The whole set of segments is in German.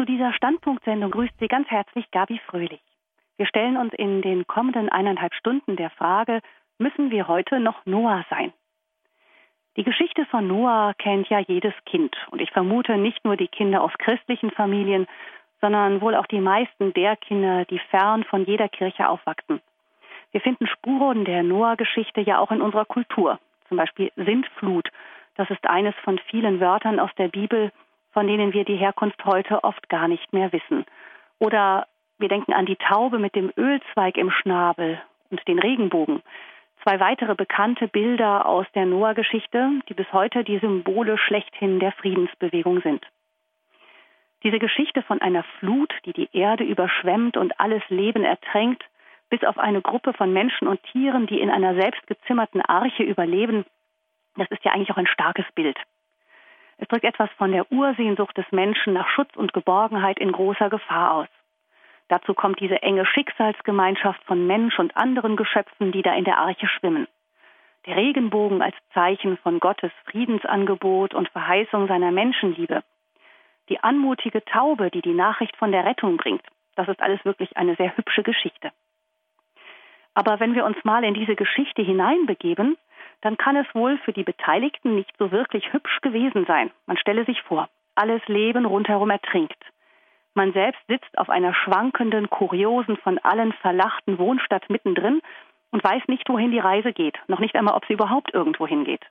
Zu dieser Standpunktsendung grüßt Sie ganz herzlich Gabi Fröhlich. Wir stellen uns in den kommenden eineinhalb Stunden der Frage, müssen wir heute noch Noah sein? Die Geschichte von Noah kennt ja jedes Kind und ich vermute nicht nur die Kinder aus christlichen Familien, sondern wohl auch die meisten der Kinder, die fern von jeder Kirche aufwachsen. Wir finden Spuren der Noah-Geschichte ja auch in unserer Kultur, zum Beispiel Sintflut. Das ist eines von vielen Wörtern aus der Bibel, von denen wir die Herkunft heute oft gar nicht mehr wissen. Oder wir denken an die Taube mit dem Ölzweig im Schnabel und den Regenbogen. Zwei weitere bekannte Bilder aus der Noah-Geschichte, die bis heute die Symbole schlechthin der Friedensbewegung sind. Diese Geschichte von einer Flut, die die Erde überschwemmt und alles Leben ertränkt, bis auf eine Gruppe von Menschen und Tieren, die in einer selbstgezimmerten Arche überleben, das ist ja eigentlich auch ein starkes Bild. Es drückt etwas von der Ursehnsucht des Menschen nach Schutz und Geborgenheit in großer Gefahr aus. Dazu kommt diese enge Schicksalsgemeinschaft von Mensch und anderen Geschöpfen, die da in der Arche schwimmen. Der Regenbogen als Zeichen von Gottes Friedensangebot und Verheißung seiner Menschenliebe. Die anmutige Taube, die die Nachricht von der Rettung bringt. Das ist alles wirklich eine sehr hübsche Geschichte. Aber wenn wir uns mal in diese Geschichte hineinbegeben, dann kann es wohl für die Beteiligten nicht so wirklich hübsch gewesen sein. Man stelle sich vor, alles Leben rundherum ertrinkt. Man selbst sitzt auf einer schwankenden, kuriosen, von allen verlachten Wohnstadt mittendrin und weiß nicht, wohin die Reise geht, noch nicht einmal, ob sie überhaupt irgendwo hingeht.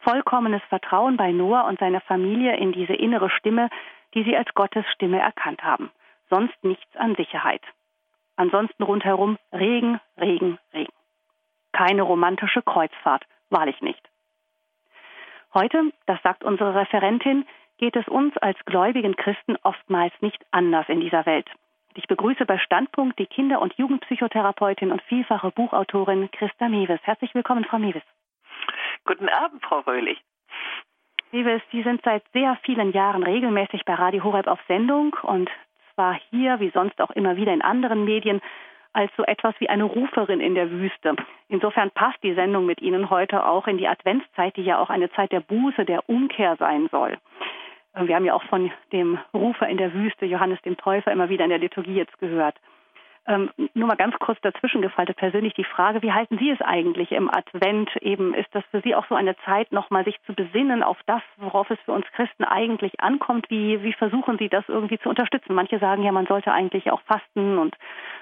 Vollkommenes Vertrauen bei Noah und seiner Familie in diese innere Stimme, die sie als Gottes Stimme erkannt haben. Sonst nichts an Sicherheit. Ansonsten rundherum Regen, Regen, Regen. Keine romantische Kreuzfahrt, wahrlich nicht. Heute, das sagt unsere Referentin, geht es uns als gläubigen Christen oftmals nicht anders in dieser Welt. Ich begrüße bei Standpunkt die Kinder- und Jugendpsychotherapeutin und vielfache Buchautorin Christa Mewes. Herzlich willkommen, Frau Mewes. Guten Abend, Frau Röhlich. Mewes, Sie sind seit sehr vielen Jahren regelmäßig bei Radio Horeb auf Sendung und zwar hier, wie sonst auch immer wieder in anderen Medien, als so etwas wie eine Ruferin in der Wüste. Insofern passt die Sendung mit Ihnen heute auch in die Adventszeit, die ja auch eine Zeit der Buße, der Umkehr sein soll. Wir haben ja auch von dem Rufer in der Wüste, Johannes dem Täufer, immer wieder in der Liturgie jetzt gehört. Ähm, nur mal ganz kurz dazwischen gefaltet persönlich die Frage, wie halten Sie es eigentlich im Advent? Eben ist das für Sie auch so eine Zeit, nochmal sich zu besinnen auf das, worauf es für uns Christen eigentlich ankommt? Wie, wie versuchen Sie das irgendwie zu unterstützen? Manche sagen ja, man sollte eigentlich auch fasten und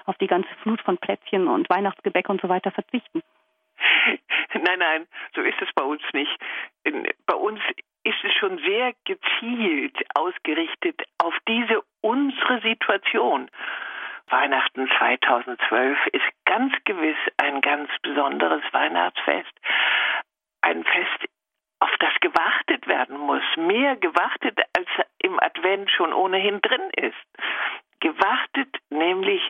auf die ganze Flut von Plätzchen und Weihnachtsgebäck und so weiter verzichten. Nein, nein, so ist es bei uns nicht. Bei uns ist es schon sehr gezielt ausgerichtet auf diese unsere Situation. Weihnachten 2012 ist ganz gewiss ein ganz besonderes Weihnachtsfest. Ein Fest, auf das gewartet werden muss. Mehr gewartet, als im Advent schon ohnehin drin ist. Gewartet nämlich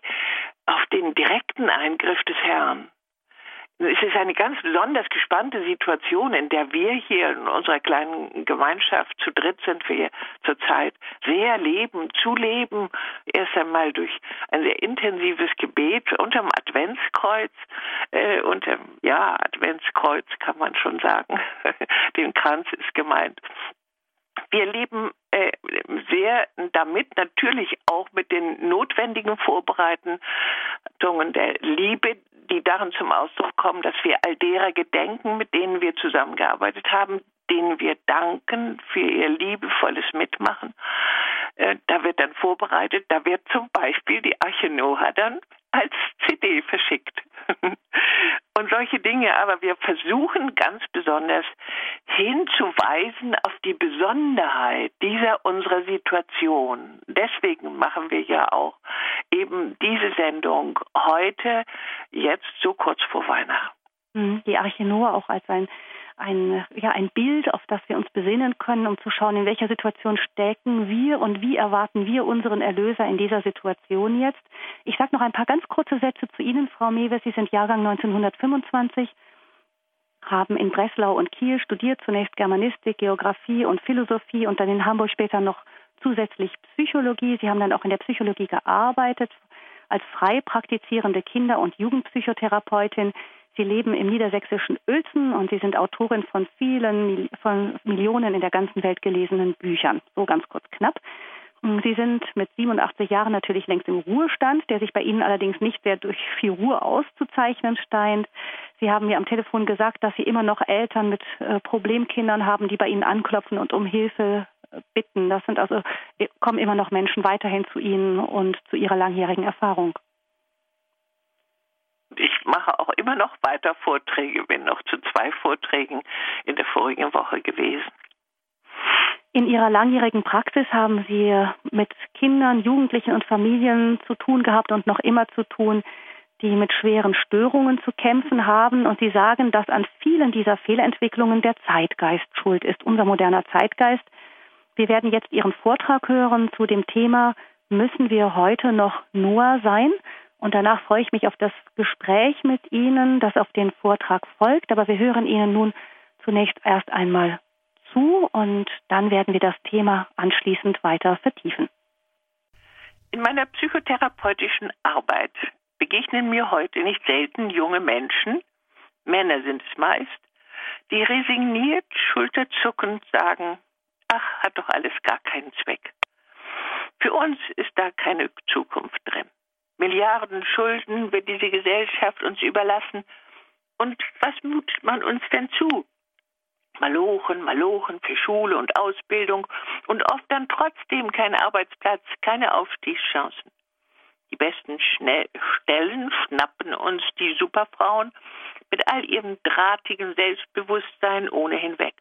auf den direkten Eingriff des Herrn es ist eine ganz besonders gespannte Situation, in der wir hier in unserer kleinen Gemeinschaft zu dritt sind wir zurzeit sehr leben, zu leben. Erst einmal durch ein sehr intensives Gebet unterm Adventskreuz, äh, unterm, ja, Adventskreuz kann man schon sagen. Den Kranz ist gemeint. Wir leben äh, sehr damit natürlich auch mit den notwendigen Vorbereitungen der Liebe, die darin zum Ausdruck kommen, dass wir all derer gedenken, mit denen wir zusammengearbeitet haben, denen wir danken für ihr liebevolles Mitmachen. Äh, da wird dann vorbereitet, da wird zum Beispiel die Arche Noah dann als CD verschickt. Und solche Dinge, aber wir versuchen ganz besonders hinzuweisen auf die Besonderheit dieser unserer Situation. Deswegen machen wir ja auch eben diese Sendung heute, jetzt so kurz vor Weihnachten. Mhm, die Arche Noah auch als ein ein, ja, ein Bild, auf das wir uns besinnen können, um zu schauen, in welcher Situation stecken wir und wie erwarten wir unseren Erlöser in dieser Situation jetzt. Ich sage noch ein paar ganz kurze Sätze zu Ihnen, Frau Mewes. Sie sind Jahrgang 1925, haben in Breslau und Kiel studiert, zunächst Germanistik, Geografie und Philosophie und dann in Hamburg später noch zusätzlich Psychologie. Sie haben dann auch in der Psychologie gearbeitet als frei praktizierende Kinder- und Jugendpsychotherapeutin. Sie leben im niedersächsischen Uelzen und Sie sind Autorin von vielen, von Millionen in der ganzen Welt gelesenen Büchern. So ganz kurz knapp. Sie sind mit 87 Jahren natürlich längst im Ruhestand, der sich bei Ihnen allerdings nicht sehr durch viel Ruhe auszuzeichnen scheint. Sie haben mir am Telefon gesagt, dass Sie immer noch Eltern mit äh, Problemkindern haben, die bei Ihnen anklopfen und um Hilfe äh, bitten. Das sind also, äh, kommen immer noch Menschen weiterhin zu Ihnen und zu Ihrer langjährigen Erfahrung. Ich mache auch immer noch weiter Vorträge, bin noch zu zwei Vorträgen in der vorigen Woche gewesen. In Ihrer langjährigen Praxis haben Sie mit Kindern, Jugendlichen und Familien zu tun gehabt und noch immer zu tun, die mit schweren Störungen zu kämpfen haben. Und Sie sagen, dass an vielen dieser Fehlentwicklungen der Zeitgeist schuld ist, unser moderner Zeitgeist. Wir werden jetzt Ihren Vortrag hören zu dem Thema, müssen wir heute noch Noah sein? Und danach freue ich mich auf das Gespräch mit Ihnen, das auf den Vortrag folgt. Aber wir hören Ihnen nun zunächst erst einmal zu und dann werden wir das Thema anschließend weiter vertiefen. In meiner psychotherapeutischen Arbeit begegnen mir heute nicht selten junge Menschen, Männer sind es meist, die resigniert, schulterzuckend sagen, ach, hat doch alles gar keinen Zweck. Für uns ist da keine Zukunft drin. Milliarden Schulden wird diese Gesellschaft uns überlassen. Und was mutet man uns denn zu? Malochen, Malochen für Schule und Ausbildung und oft dann trotzdem kein Arbeitsplatz, keine Aufstiegschancen. Die besten Stellen schnappen uns die Superfrauen mit all ihrem drahtigen Selbstbewusstsein ohnehin weg.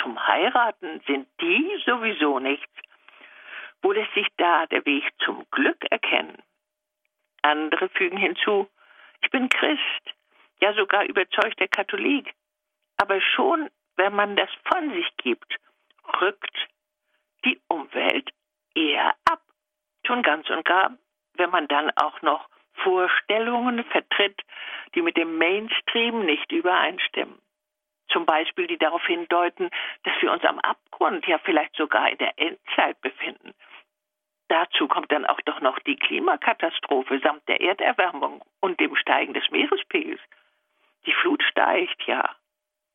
Zum Heiraten sind die sowieso nichts. Wo lässt sich da der Weg zum Glück erkennen? Andere fügen hinzu, ich bin Christ, ja sogar überzeugter Katholik. Aber schon wenn man das von sich gibt, rückt die Umwelt eher ab. Schon ganz und gar, wenn man dann auch noch Vorstellungen vertritt, die mit dem Mainstream nicht übereinstimmen. Zum Beispiel, die darauf hindeuten, dass wir uns am Abgrund, ja vielleicht sogar in der Endzeit befinden. Dazu kommt dann auch doch noch die Klimakatastrophe samt der Erderwärmung und dem Steigen des Meerespegels. Die Flut steigt, ja,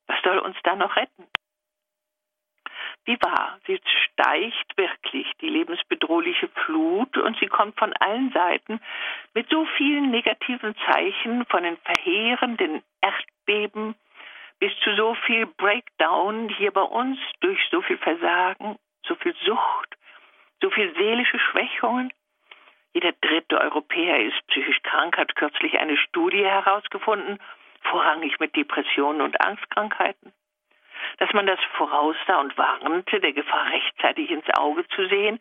was soll uns da noch retten? Wie wahr, sie steigt wirklich die lebensbedrohliche Flut und sie kommt von allen Seiten mit so vielen negativen Zeichen von den verheerenden Erdbeben bis zu so viel Breakdown hier bei uns durch so viel Versagen, so viel Sucht, so viel seelische Schwächungen. Jeder dritte Europäer ist psychisch krank, hat kürzlich eine Studie herausgefunden vorrangig mit Depressionen und Angstkrankheiten. Dass man das voraussah und warnte, der Gefahr rechtzeitig ins Auge zu sehen,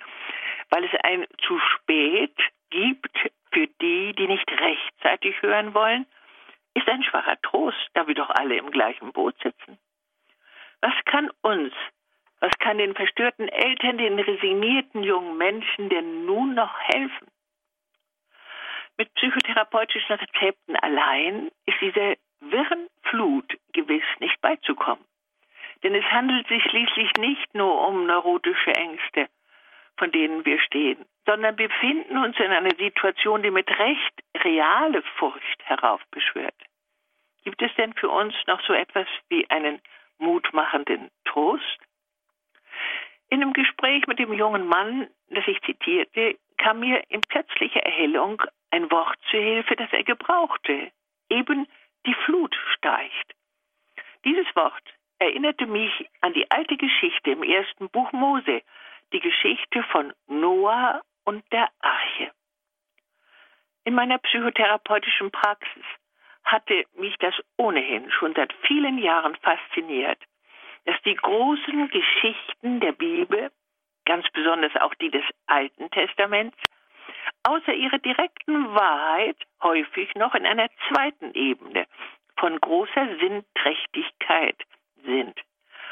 weil es ein zu spät gibt für die, die nicht rechtzeitig hören wollen, ist ein schwacher Trost, da wir doch alle im gleichen Boot sitzen. Was kann uns, was kann den verstörten Eltern, den resignierten jungen Menschen denn nun noch helfen? Mit psychotherapeutischen Rezepten allein ist diese wirren Flut gewiss nicht beizukommen. Denn es handelt sich schließlich nicht nur um neurotische Ängste, von denen wir stehen, sondern befinden uns in einer Situation, die mit Recht reale Furcht heraufbeschwört. Gibt es denn für uns noch so etwas wie einen mutmachenden Trost? In einem Gespräch mit dem jungen Mann, das ich zitierte, kam mir in plötzlicher Erhellung ein Wort zu Hilfe, das er gebrauchte. Eben die Flut steigt. Dieses Wort erinnerte mich an die alte Geschichte im ersten Buch Mose, die Geschichte von Noah und der Arche. In meiner psychotherapeutischen Praxis hatte mich das ohnehin schon seit vielen Jahren fasziniert, dass die großen Geschichten der Bibel, ganz besonders auch die des Alten Testaments, außer ihrer direkten Wahrheit häufig noch in einer zweiten Ebene von großer Sinnträchtigkeit sind.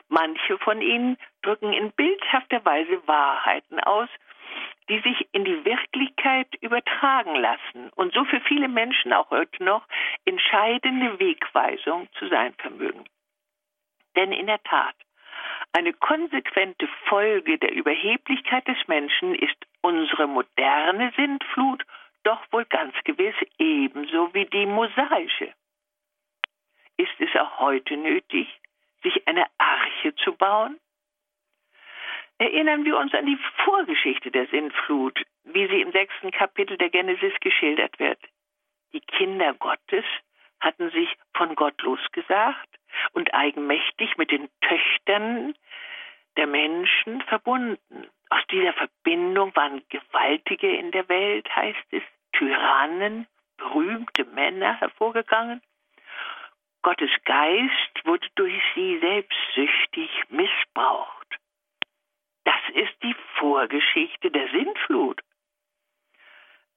Manche von ihnen drücken in bildhafter Weise Wahrheiten aus, die sich in die Wirklichkeit übertragen lassen und so für viele Menschen auch heute noch entscheidende Wegweisung zu sein vermögen. Denn in der Tat, eine konsequente Folge der Überheblichkeit des Menschen ist unsere moderne Sintflut doch wohl ganz gewiss ebenso wie die mosaische. Ist es auch heute nötig, sich eine Arche zu bauen? Erinnern wir uns an die Vorgeschichte der Sintflut, wie sie im sechsten Kapitel der Genesis geschildert wird. Die Kinder Gottes hatten sich von Gott losgesagt und eigenmächtig mit den Töchtern der Menschen verbunden. Aus dieser Verbindung waren Gewaltige in der Welt, heißt es, Tyrannen, berühmte Männer hervorgegangen. Gottes Geist wurde durch sie selbstsüchtig missbraucht. Das ist die Vorgeschichte der Sintflut.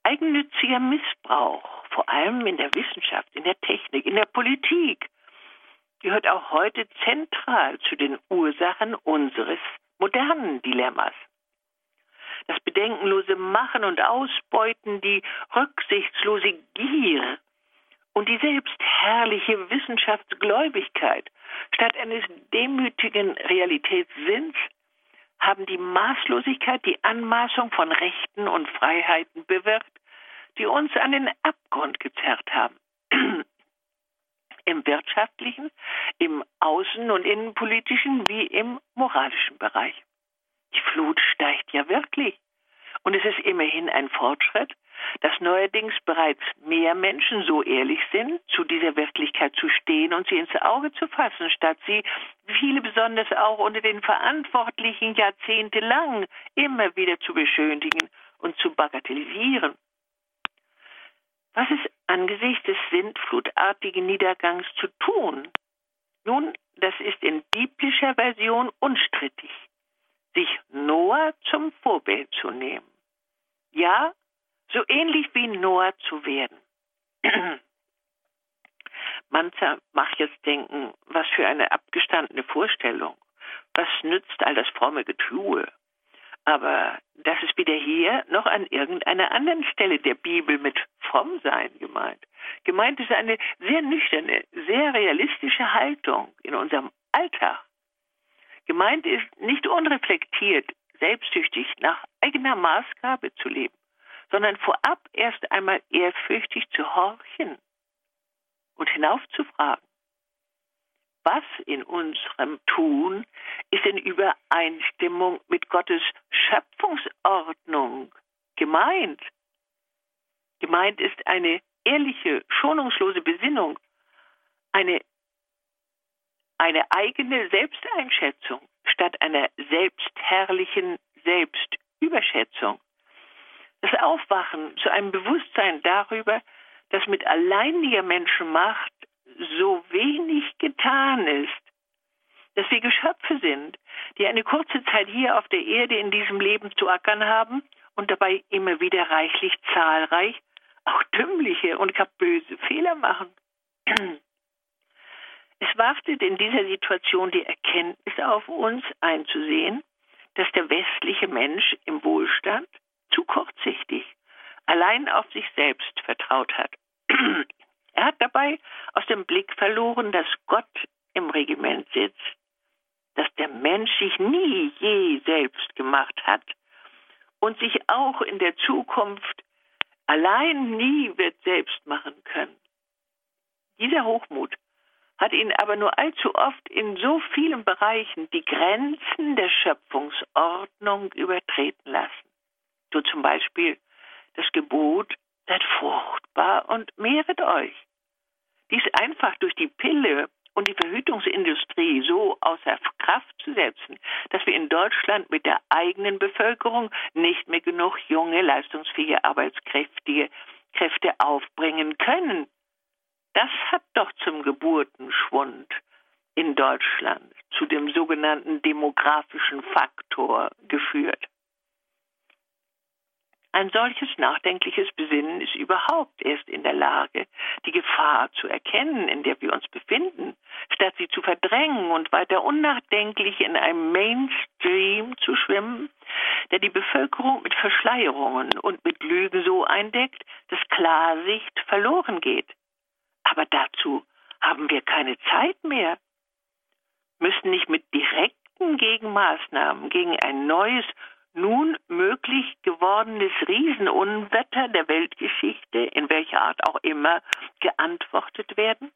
Eigennütziger Missbrauch, vor allem in der Wissenschaft, in der Technik, in der Politik, gehört auch heute zentral zu den Ursachen unseres modernen Dilemmas. Das bedenkenlose Machen und Ausbeuten, die rücksichtslose Gier und die selbstherrliche Wissenschaftsgläubigkeit statt eines demütigen Realitätssinns haben die Maßlosigkeit, die Anmaßung von Rechten und Freiheiten bewirkt, die uns an den Abgrund gezerrt haben. Im wirtschaftlichen, im außen- und innenpolitischen wie im moralischen Bereich. Die Flut steigt ja wirklich. Und es ist immerhin ein Fortschritt, dass neuerdings bereits mehr Menschen so ehrlich sind, zu dieser Wirklichkeit zu stehen und sie ins Auge zu fassen, statt sie, viele besonders auch unter den Verantwortlichen jahrzehntelang, immer wieder zu beschönigen und zu bagatellisieren. Was ist angesichts des sintflutartigen Niedergangs zu tun? Nun, das ist in biblischer Version unstrittig, sich Noah zum Vorbild zu nehmen. Ja, so ähnlich wie Noah zu werden. Mancher mag jetzt denken, was für eine abgestandene Vorstellung. Was nützt all das fromme Getue? Aber das ist weder hier noch an irgendeiner anderen Stelle der Bibel mit fromm sein gemeint. Gemeint ist eine sehr nüchterne, sehr realistische Haltung in unserem Alltag. Gemeint ist nicht unreflektiert, selbstsüchtig nach eigener Maßgabe zu leben sondern vorab erst einmal ehrfürchtig zu horchen und hinaufzufragen. Was in unserem Tun ist in Übereinstimmung mit Gottes Schöpfungsordnung gemeint? Gemeint ist eine ehrliche, schonungslose Besinnung, eine, eine eigene Selbsteinschätzung statt einer selbstherrlichen Selbstüberschätzung das Aufwachen zu einem Bewusstsein darüber, dass mit alleiniger Menschenmacht so wenig getan ist, dass wir Geschöpfe sind, die eine kurze Zeit hier auf der Erde in diesem Leben zu ackern haben und dabei immer wieder reichlich zahlreich auch dümmliche und gar böse Fehler machen. Es wartet in dieser Situation die Erkenntnis auf uns einzusehen, dass der westliche Mensch im Wohlstand zu kurzsichtig allein auf sich selbst vertraut hat. Er hat dabei aus dem Blick verloren, dass Gott im Regiment sitzt, dass der Mensch sich nie je selbst gemacht hat und sich auch in der Zukunft allein nie wird selbst machen können. Dieser Hochmut hat ihn aber nur allzu oft in so vielen Bereichen die Grenzen der Schöpfungsordnung übertreten lassen so zum Beispiel das Gebot, seid fruchtbar und mehret euch. Dies einfach durch die Pille und die Verhütungsindustrie so außer Kraft zu setzen, dass wir in Deutschland mit der eigenen Bevölkerung nicht mehr genug junge, leistungsfähige Arbeitskräfte Kräfte aufbringen können. Das hat doch zum Geburtenschwund in Deutschland, zu dem sogenannten demografischen Faktor geführt. Ein solches nachdenkliches Besinnen ist überhaupt erst in der Lage, die Gefahr zu erkennen, in der wir uns befinden, statt sie zu verdrängen und weiter unnachdenklich in einem Mainstream zu schwimmen, der die Bevölkerung mit Verschleierungen und mit Lügen so eindeckt, dass Klarsicht verloren geht. Aber dazu haben wir keine Zeit mehr, müssen nicht mit direkten Gegenmaßnahmen gegen ein neues nun möglich gewordenes Riesenunwetter der Weltgeschichte, in welcher Art auch immer, geantwortet werden?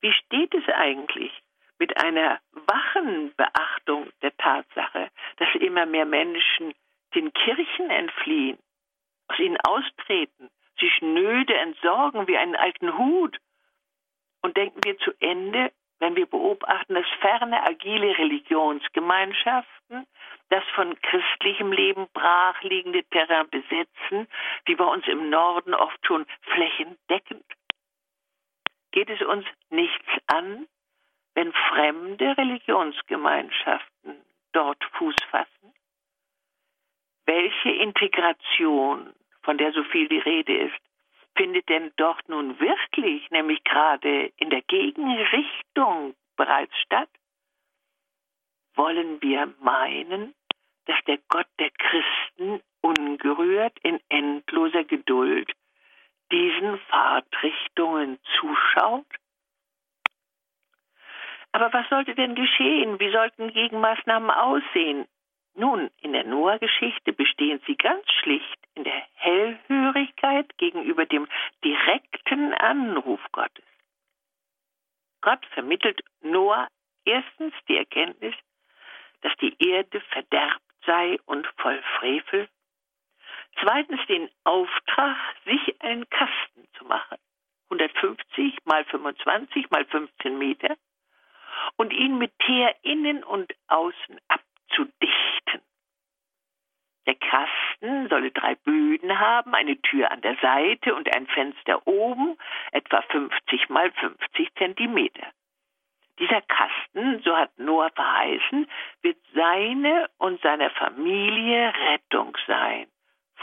Wie steht es eigentlich mit einer wachen Beachtung der Tatsache, dass immer mehr Menschen den Kirchen entfliehen, aus ihnen austreten, sich schnöde entsorgen wie einen alten Hut. Und denken wir zu Ende, wenn wir beobachten, dass ferne, agile Religionsgemeinschaften das von christlichem Leben brachliegende Terrain besetzen, wie bei uns im Norden oft schon flächendeckend. Geht es uns nichts an, wenn fremde Religionsgemeinschaften dort Fuß fassen? Welche Integration, von der so viel die Rede ist, findet denn dort nun wirklich, nämlich gerade in der Gegenrichtung bereits statt? Wollen wir meinen, dass der Gott der Christen ungerührt in endloser Geduld diesen Fahrtrichtungen zuschaut? Aber was sollte denn geschehen? Wie sollten Gegenmaßnahmen aussehen? Nun, in der Noah-Geschichte bestehen sie ganz schlicht in der Hellhörigkeit gegenüber dem direkten Anruf Gottes. Gott vermittelt Noah erstens die Erkenntnis, dass die Erde verderbt sei und voll Frevel. Zweitens den Auftrag, sich einen Kasten zu machen. 150 mal 25 mal 15 Meter und ihn mit Teer innen und außen abzudichten. Der Kasten solle drei Böden haben, eine Tür an der Seite und ein Fenster oben, etwa 50 mal 50 Zentimeter. Dieser Kasten, so hat Noah verheißen, wird seine und seiner Familie Rettung sein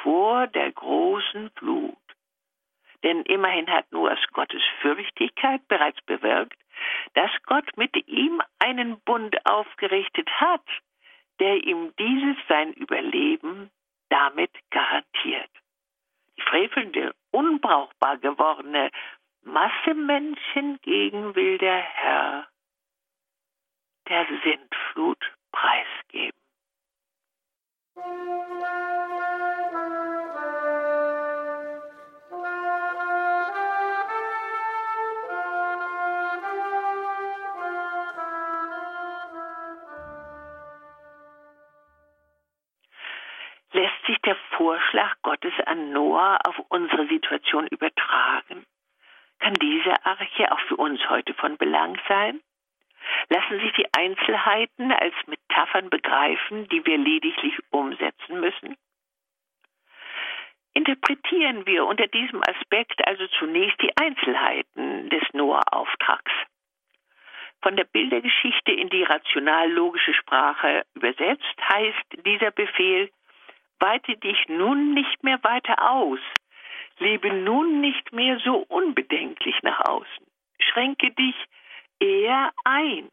vor der großen Flut. Denn immerhin hat Noahs Gottesfürchtigkeit bereits bewirkt, dass Gott mit ihm einen Bund aufgerichtet hat, der ihm dieses sein Überleben damit garantiert. Die frevelnde, unbrauchbar gewordene Masse Menschen gegen will der Herr der Sintflut preisgeben. Lässt sich der Vorschlag Gottes an Noah auf unsere Situation übertragen? Kann diese Arche auch für uns heute von Belang sein? Lassen sich die Einzelheiten als Metaphern begreifen, die wir lediglich umsetzen müssen? Interpretieren wir unter diesem Aspekt also zunächst die Einzelheiten des Noah-Auftrags. Von der Bildergeschichte in die rational-logische Sprache übersetzt heißt dieser Befehl, weite dich nun nicht mehr weiter aus, lebe nun nicht mehr so unbedenklich nach außen, schränke dich eher ein.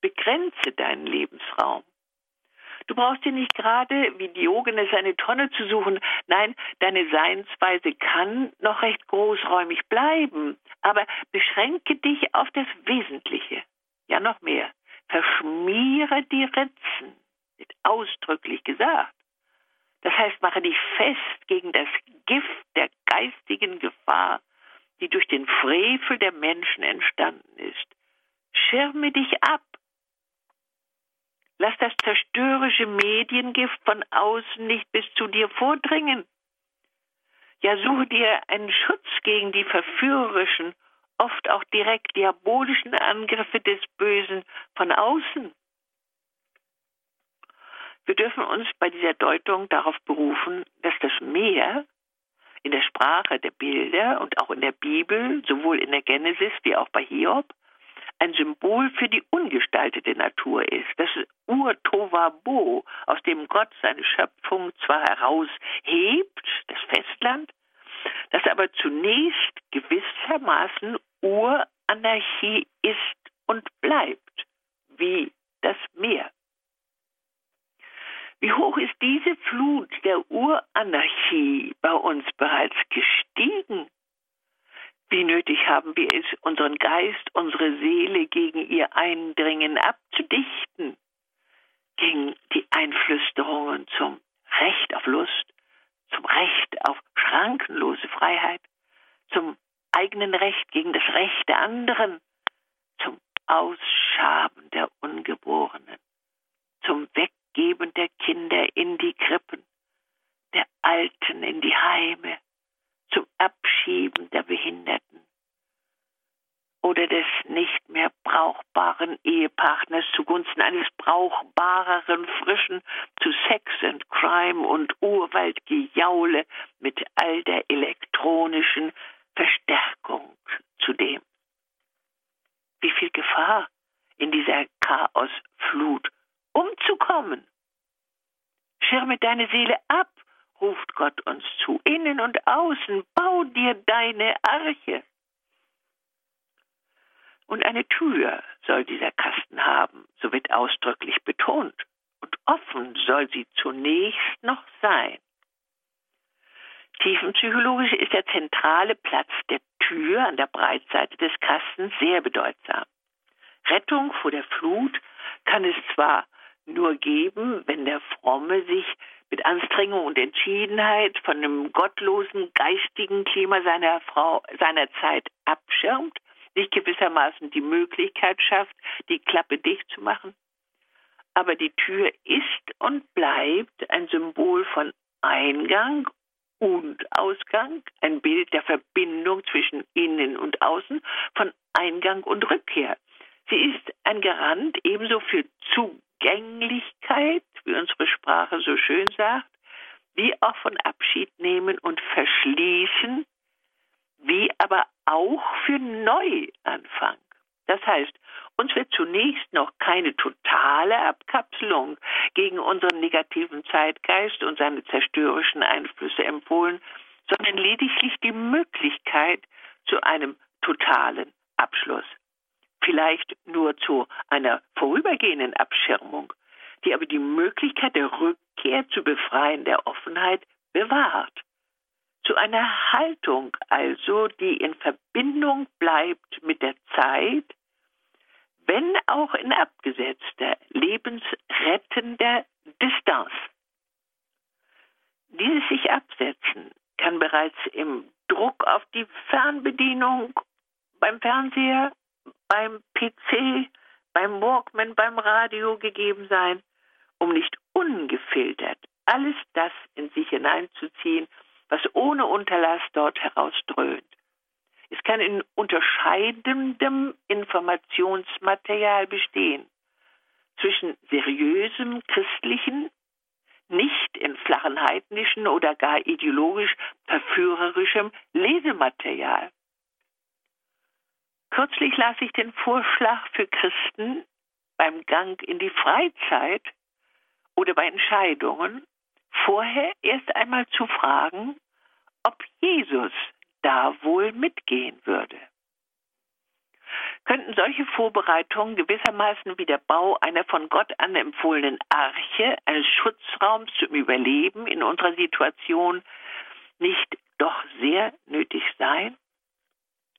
Begrenze deinen Lebensraum. Du brauchst dir nicht gerade wie Diogenes eine Tonne zu suchen. Nein, deine Seinsweise kann noch recht großräumig bleiben, aber beschränke dich auf das Wesentliche. Ja, noch mehr. Verschmiere die Ritzen, wird ausdrücklich gesagt. Das heißt, mache dich fest gegen das Gift der geistigen Gefahr, die durch den Frevel der Menschen entstanden ist. Schirme dich ab. Lass das zerstörerische Mediengift von außen nicht bis zu dir vordringen. Ja, suche dir einen Schutz gegen die verführerischen, oft auch direkt diabolischen Angriffe des Bösen von außen. Wir dürfen uns bei dieser Deutung darauf berufen, dass das Meer in der Sprache der Bilder und auch in der Bibel, sowohl in der Genesis wie auch bei Hiob, ein Symbol für die ungestaltete Natur ist. Das Ur-Tovabo, aus dem Gott seine Schöpfung zwar heraushebt, das Festland, das aber zunächst gewissermaßen Uranarchie ist und bleibt, wie das Meer. Wie hoch ist diese Flut der Uranarchie bei uns bereits gestiegen? Wie nötig haben wir es, unseren Geist, unsere Seele gegen ihr Eindringen abzudichten, gegen die Einflüsterungen zum Recht auf Lust, zum Recht auf schrankenlose Freiheit, zum eigenen Recht gegen das Recht der anderen, zum Ausschaben der Ungeborenen, zum Weggeben der Kinder in die Krippen, der Alten in die Heime, zum Abschieben der Behinderten oder des nicht mehr brauchbaren Ehepartners zugunsten eines brauchbareren Frischen zu Sex and Crime und Urwaldgejaule mit all der elektronischen Verstärkung zudem. Wie viel Gefahr in dieser Chaosflut umzukommen. Schirme deine Seele ab, ruft Gott uns zu, innen und außen, bau dir deine Arche. Und eine Tür soll dieser Kasten haben, so wird ausdrücklich betont, und offen soll sie zunächst noch sein. Tiefenpsychologisch ist der zentrale Platz der Tür an der Breitseite des Kastens sehr bedeutsam. Rettung vor der Flut kann es zwar nur geben, wenn der Fromme sich mit Anstrengung und Entschiedenheit von dem gottlosen geistigen Klima seiner Frau, seiner Zeit abschirmt, sich gewissermaßen die Möglichkeit schafft, die Klappe dicht zu machen. Aber die Tür ist und bleibt ein Symbol von Eingang und Ausgang, ein Bild der Verbindung zwischen innen und außen, von Eingang und Rückkehr. Sie ist ein Garant ebenso für Zugänglichkeit, wie unsere Sprache so schön sagt, wie auch von Abschied nehmen und verschließen, wie aber auch für Neuanfang. Das heißt, uns wird zunächst noch keine totale Abkapselung gegen unseren negativen Zeitgeist und seine zerstörerischen Einflüsse empfohlen, sondern lediglich die Möglichkeit zu einem totalen Abschluss. Vielleicht nur zu einer vorübergehenden Abschirmung, die aber die Möglichkeit der Rückkehr zu befreiender Offenheit bewahrt. Zu einer Haltung also, die in Verbindung bleibt mit der Zeit, wenn auch in abgesetzter, lebensrettender Distanz. Dieses sich absetzen kann bereits im Druck auf die Fernbedienung beim Fernseher, beim PC, beim Walkman, beim Radio gegeben sein, um nicht ungefiltert alles das in sich hineinzuziehen, was ohne Unterlass dort herausdröhnt. Es kann in unterscheidendem Informationsmaterial bestehen zwischen seriösem christlichen, nicht in flachen heidnischen oder gar ideologisch verführerischem Lesematerial. Kürzlich las ich den Vorschlag für Christen beim Gang in die Freizeit oder bei Entscheidungen, vorher erst einmal zu fragen, ob Jesus da wohl mitgehen würde. Könnten solche Vorbereitungen gewissermaßen wie der Bau einer von Gott anempfohlenen Arche, eines Schutzraums zum Überleben in unserer Situation, nicht doch sehr nötig sein?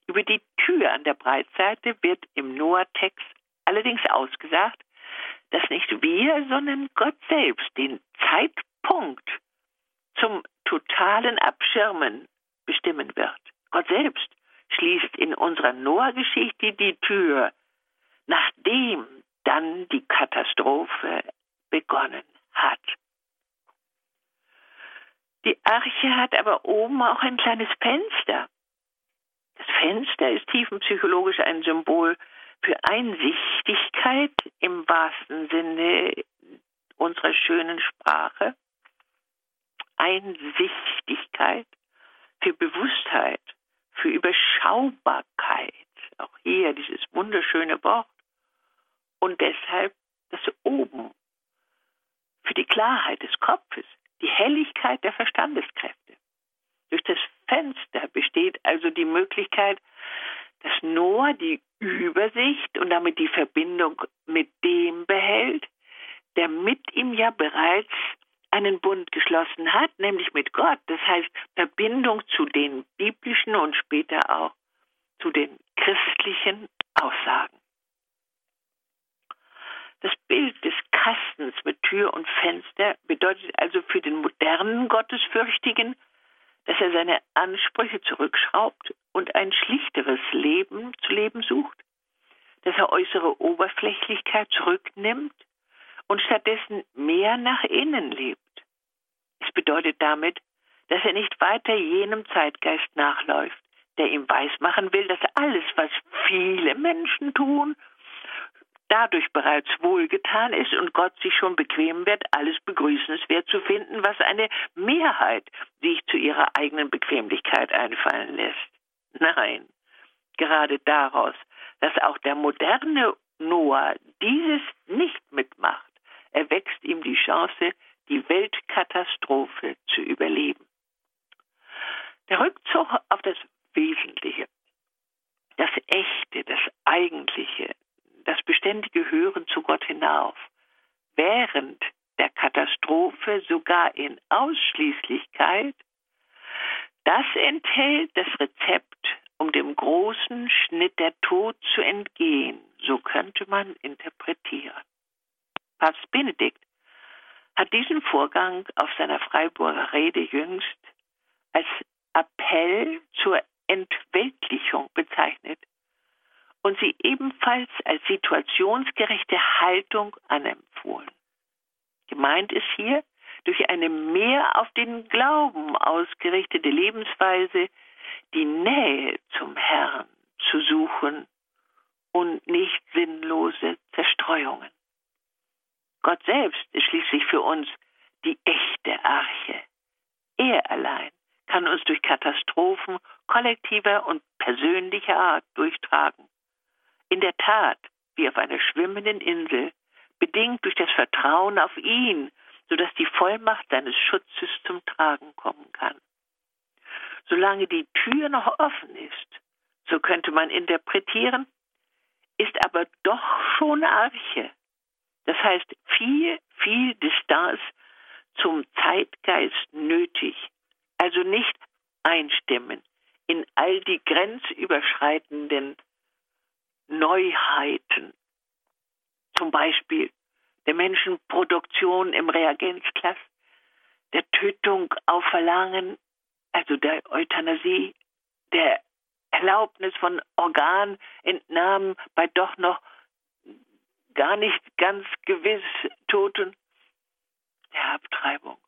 Über die Tür an der Breitseite wird im Noah-Text allerdings ausgesagt, dass nicht wir, sondern Gott selbst den Zeitpunkt zum totalen Abschirmen bestimmen wird. Gott selbst schließt in unserer Noah-Geschichte die Tür, nachdem dann die Katastrophe begonnen hat. Die Arche hat aber oben auch ein kleines Fenster. Das Fenster ist tiefenpsychologisch ein Symbol für Einsichtigkeit im wahrsten Sinne unserer schönen Sprache. Einsichtigkeit für Bewusstheit, für Überschaubarkeit. Auch hier dieses wunderschöne Wort. Und deshalb das Oben für die Klarheit des Kopfes, die Helligkeit der Verstandeskräfte. Durch das Fenster besteht also die Möglichkeit, dass Noah die Übersicht und damit die Verbindung mit dem behält, der mit ihm ja bereits einen Bund geschlossen hat, nämlich mit Gott. Das heißt Verbindung zu den biblischen und später auch zu den christlichen Aussagen. Das Bild des Kastens mit Tür und Fenster bedeutet also für den modernen Gottesfürchtigen, dass er seine Ansprüche zurückschraubt und ein schlichteres Leben zu leben sucht. dass er äußere Oberflächlichkeit zurücknimmt und stattdessen mehr nach innen lebt. Es bedeutet damit, dass er nicht weiter jenem Zeitgeist nachläuft, der ihm weismachen will, dass alles, was viele Menschen tun, dadurch bereits wohlgetan ist und Gott sich schon bequem wird, alles begrüßenswert zu finden, was eine Mehrheit sich zu ihrer eigenen Bequemlichkeit einfallen lässt. Nein, gerade daraus, dass auch der moderne Noah dieses nicht mitmacht, erwächst ihm die Chance, die Weltkatastrophe zu überleben. Der Rückzug auf das Wesentliche, das Echte, das Eigentliche, das beständige Hören zu Gott hinauf, während der Katastrophe sogar in Ausschließlichkeit, das enthält das Rezept, um dem großen Schnitt der Tod zu entgehen. So könnte man interpretieren. Papst Benedikt hat diesen Vorgang auf seiner Freiburger Rede jüngst als Appell zur Entweltlichung bezeichnet und sie ebenfalls als situationsgerechte Haltung anempfohlen. Gemeint ist hier durch eine mehr auf den Glauben ausgerichtete Lebensweise die Nähe zum Herrn zu suchen und nicht sinnlose Zerstreuungen. Gott selbst ist schließlich für uns die echte Arche. Er allein kann uns durch Katastrophen kollektiver und persönlicher Art durchtragen. In der Tat, wie auf einer schwimmenden Insel, bedingt durch das Vertrauen auf ihn, sodass die Vollmacht seines Schutzes zum Tragen kommen kann. Solange die Tür noch offen ist, so könnte man interpretieren, ist aber doch schon Arche. Das heißt, viel, viel Distanz zum Zeitgeist nötig, also nicht einstimmen in all die grenzüberschreitenden Neuheiten, zum Beispiel der Menschenproduktion im Reagenzklass, der Tötung auf Verlangen, also der Euthanasie, der Erlaubnis von Organentnahmen bei doch noch gar nicht ganz gewiss Toten, der Abtreibung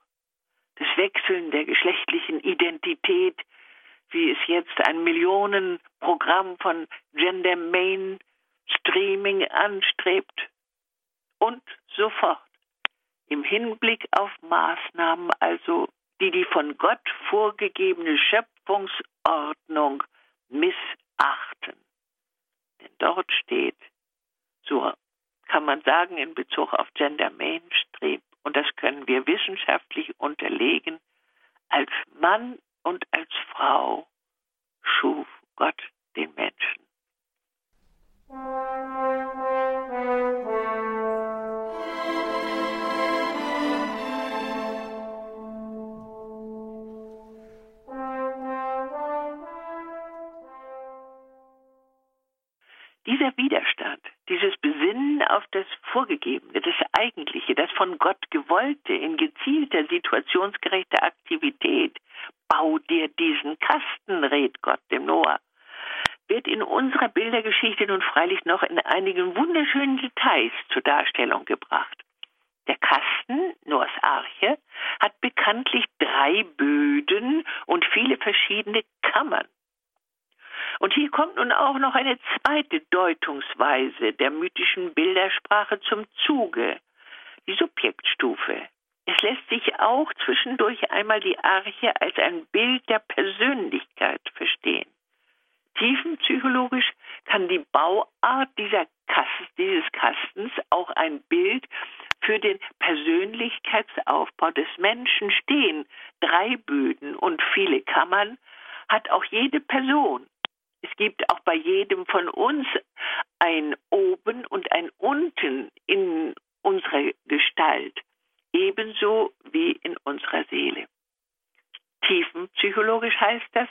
das Wechseln der geschlechtlichen Identität, wie es jetzt ein Millionenprogramm von Gender Mainstreaming anstrebt und so fort. Im Hinblick auf Maßnahmen also, die die von Gott vorgegebene Schöpfungsordnung missachten. Denn dort steht, so kann man sagen in Bezug auf Gender Mainstream, und das können wir wissenschaftlich unterlegen, als Mann und als Frau schuf Gott den Menschen. Dieser Widerstand, dieses Besinnen auf das Vorgegebene, das Eigentliche, das von Gott gewollte in gezielter, situationsgerechter Aktivität, bau dir diesen Kasten, rät Gott dem Noah, wird in unserer Bildergeschichte nun freilich noch in einigen wunderschönen Details zur Darstellung gebracht. Der Kasten, Noahs Arche, hat bekanntlich drei Böden und viele verschiedene Kammern. Und hier kommt nun auch noch eine zweite Deutungsweise der mythischen Bildersprache zum Zuge, die Subjektstufe. Es lässt sich auch zwischendurch einmal die Arche als ein Bild der Persönlichkeit verstehen. Tiefenpsychologisch kann die Bauart dieser Kasten, dieses Kastens auch ein Bild für den Persönlichkeitsaufbau des Menschen stehen. Drei Böden und viele Kammern hat auch jede Person es gibt auch bei jedem von uns ein Oben und ein Unten in unserer Gestalt, ebenso wie in unserer Seele. Tiefenpsychologisch heißt das,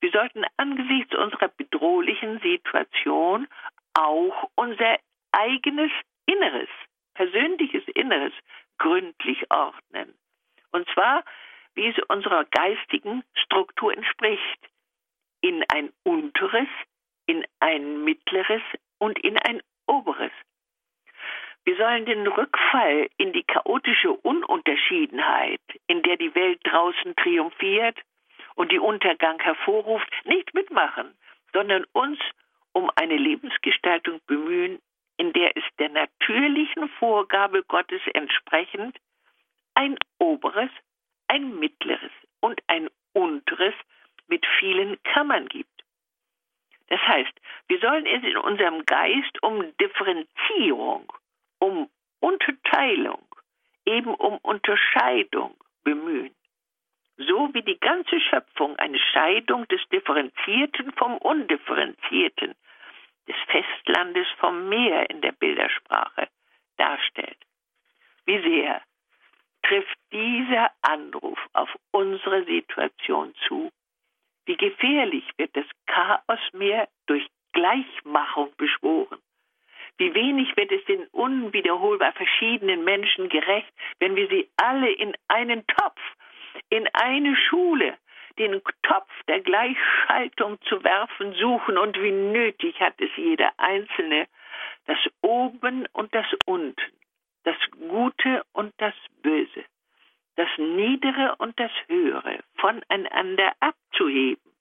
wir sollten angesichts unserer bedrohlichen Situation auch unser eigenes Inneres, persönliches Inneres gründlich ordnen. Und zwar, wie es unserer geistigen Struktur entspricht in ein unteres, in ein mittleres und in ein oberes. Wir sollen den Rückfall in die chaotische Ununterschiedenheit, in der die Welt draußen triumphiert und die Untergang hervorruft, nicht mitmachen, sondern uns um eine Lebensgestaltung bemühen, in der es der natürlichen Vorgabe Gottes entsprechend ein oberes, ein mittleres und ein unteres mit vielen Kammern gibt. Das heißt, wir sollen es in unserem Geist um Differenzierung, um Unterteilung, eben um Unterscheidung bemühen. So wie die ganze Schöpfung eine Scheidung des Differenzierten vom Undifferenzierten, des Festlandes vom Meer in der Bildersprache darstellt. Wie sehr trifft dieser Anruf auf unsere Situation zu? Wie gefährlich wird das Chaosmeer durch Gleichmachung beschworen? Wie wenig wird es den unwiederholbar verschiedenen Menschen gerecht, wenn wir sie alle in einen Topf, in eine Schule, den Topf der Gleichschaltung zu werfen suchen und wie nötig hat es jeder Einzelne, das Oben und das Unten, das Gute und das Böse, das Niedere und das Höhere voneinander abzuheben,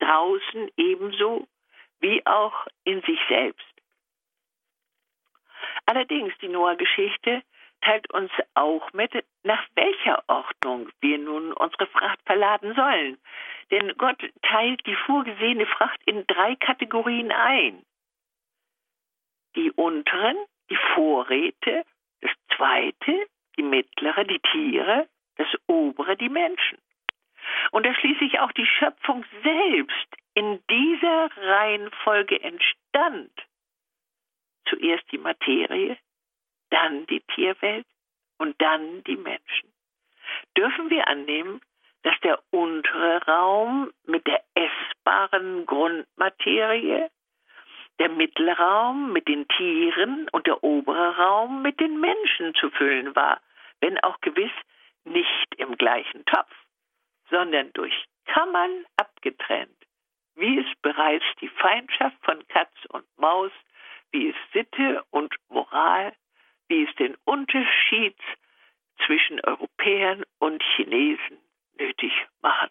draußen ebenso wie auch in sich selbst. Allerdings die Noah-Geschichte teilt uns auch mit, nach welcher Ordnung wir nun unsere Fracht verladen sollen. Denn Gott teilt die vorgesehene Fracht in drei Kategorien ein. Die unteren, die Vorräte, das zweite, die mittlere, die Tiere, das obere, die Menschen. Und da schließlich auch die Schöpfung selbst in dieser Reihenfolge entstand. Zuerst die Materie, dann die Tierwelt und dann die Menschen. Dürfen wir annehmen, dass der untere Raum mit der essbaren Grundmaterie, der mittlere Raum mit den Tieren und der obere Raum mit den Menschen zu füllen war, wenn auch gewiss nicht im gleichen Topf, sondern durch Kammern abgetrennt, wie es bereits die Feindschaft von Katz und Maus, wie es Sitte und Moral wie es den Unterschied zwischen Europäern und Chinesen nötig machen.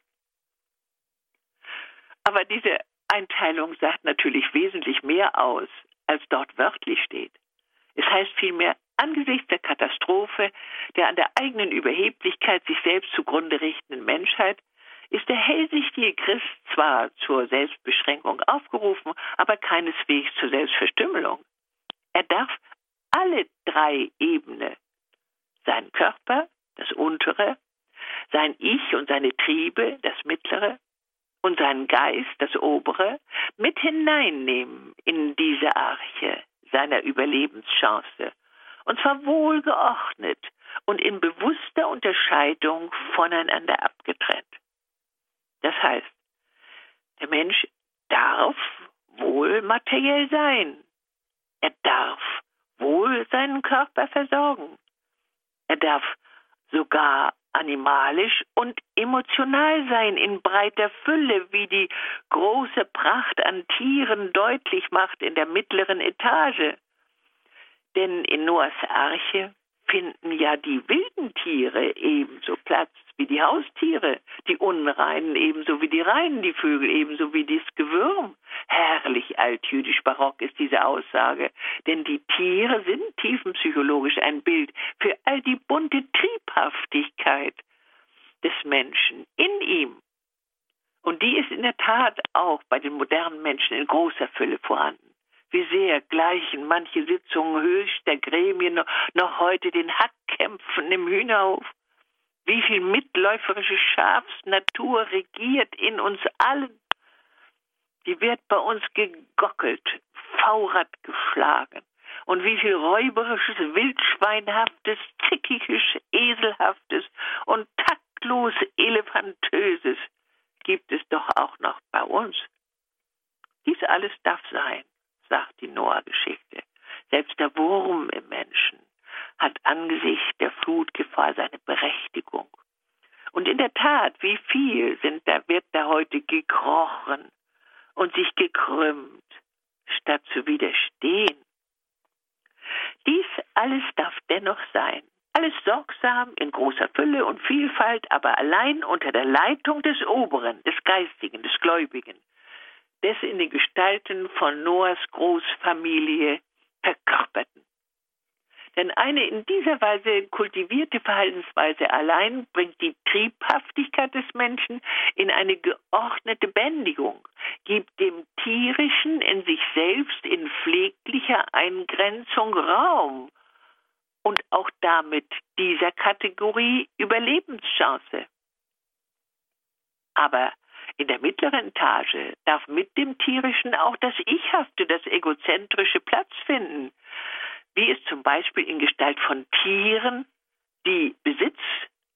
Aber diese Einteilung sagt natürlich wesentlich mehr aus, als dort wörtlich steht. Es heißt vielmehr, angesichts der Katastrophe, der an der eigenen Überheblichkeit sich selbst zugrunde richtenden Menschheit, ist der hellsichtige Christ zwar zur Selbstbeschränkung aufgerufen, aber keineswegs zur Selbstverstümmelung. Er darf alle drei Ebenen, sein Körper, das untere, sein Ich und seine Triebe, das mittlere, und seinen Geist, das obere, mit hineinnehmen in diese Arche seiner Überlebenschance, und zwar wohlgeordnet und in bewusster Unterscheidung voneinander abgetrennt. Das heißt, der Mensch darf wohl materiell sein, er darf wohl seinen Körper versorgen. Er darf sogar animalisch und emotional sein in breiter Fülle, wie die große Pracht an Tieren deutlich macht in der mittleren Etage. Denn in Noahs Arche finden ja die wilden Tiere ebenso Platz wie die Haustiere, die Unreinen ebenso wie die Reinen, die Vögel ebenso wie das Gewürm. Herrlich altjüdisch barock ist diese Aussage, denn die Tiere sind tiefenpsychologisch ein Bild für all die bunte Triebhaftigkeit des Menschen in ihm. Und die ist in der Tat auch bei den modernen Menschen in großer Fülle vorhanden. Wie sehr gleichen manche Sitzungen höchster Gremien noch heute den Hackkämpfen im Hühnerhof. Wie viel mitläuferische Schafsnatur regiert in uns allen. Die wird bei uns gegockelt, Faurrad geschlagen. Und wie viel räuberisches, wildschweinhaftes, zickiges, eselhaftes und taktlos elefantöses gibt es doch auch noch bei uns. Dies alles darf sein sagt die Noah-Geschichte. Selbst der Wurm im Menschen hat angesichts der Flutgefahr seine Berechtigung. Und in der Tat, wie viel sind da, wird da heute gekrochen und sich gekrümmt, statt zu widerstehen. Dies alles darf dennoch sein, Alles sorgsam, in großer Fülle und Vielfalt, aber allein unter der Leitung des Oberen, des Geistigen, des Gläubigen, des in den Gestalten von Noahs Großfamilie verkörperten. Denn eine in dieser Weise kultivierte Verhaltensweise allein bringt die Triebhaftigkeit des Menschen in eine geordnete Bändigung, gibt dem Tierischen in sich selbst in pfleglicher Eingrenzung Raum und auch damit dieser Kategorie Überlebenschance. Aber in der mittleren Etage darf mit dem Tierischen auch das Ichhafte, das Egozentrische Platz finden, wie es zum Beispiel in Gestalt von Tieren, die Besitz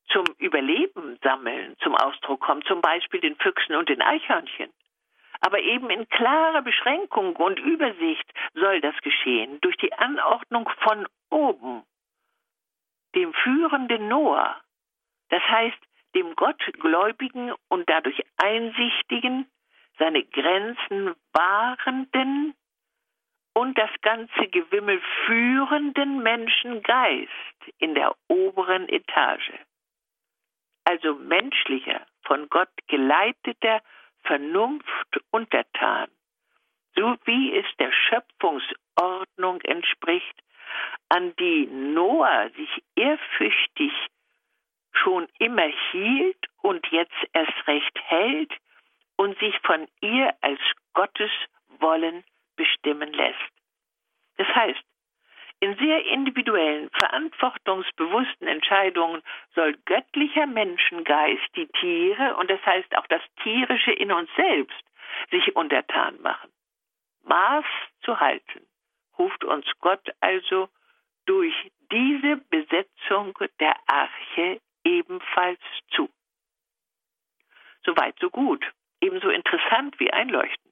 zum Überleben sammeln, zum Ausdruck kommt, zum Beispiel den Füchsen und den Eichhörnchen. Aber eben in klarer Beschränkung und Übersicht soll das geschehen, durch die Anordnung von oben, dem führenden Noah, das heißt dem Gottgläubigen und dadurch einsichtigen, seine Grenzen wahrenden und das ganze Gewimmel führenden Menschengeist in der oberen Etage. Also menschlicher, von Gott geleiteter Vernunft untertan, so wie es der Schöpfungsordnung entspricht, an die Noah sich ehrfürchtig schon immer hielt und jetzt erst recht hält und sich von ihr als Gottes Wollen bestimmen lässt. Das heißt, in sehr individuellen, verantwortungsbewussten Entscheidungen soll göttlicher Menschengeist die Tiere und das heißt auch das Tierische in uns selbst sich untertan machen. Maß zu halten, ruft uns Gott also durch diese Besetzung der Arche ebenfalls zu. Soweit so gut, ebenso interessant wie einleuchtend.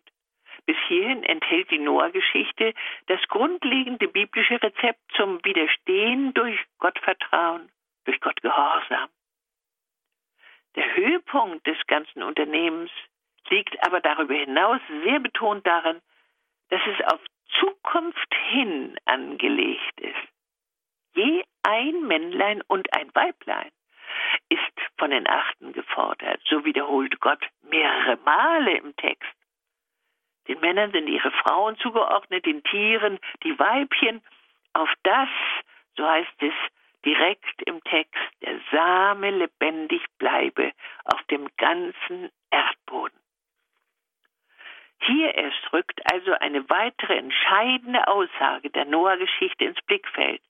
Bis hierhin enthält die Noah-Geschichte das grundlegende biblische Rezept zum Widerstehen durch Gottvertrauen, durch Gottgehorsam. Der Höhepunkt des ganzen Unternehmens liegt aber darüber hinaus sehr betont darin, dass es auf Zukunft hin angelegt ist. Je ein Männlein und ein Weiblein ist von den Achten gefordert. So wiederholt Gott mehrere Male im Text. Den Männern sind ihre Frauen zugeordnet, den Tieren die Weibchen, auf das, so heißt es direkt im Text, der Same lebendig bleibe auf dem ganzen Erdboden. Hier erst rückt also eine weitere entscheidende Aussage der Noah-Geschichte ins Blickfeld.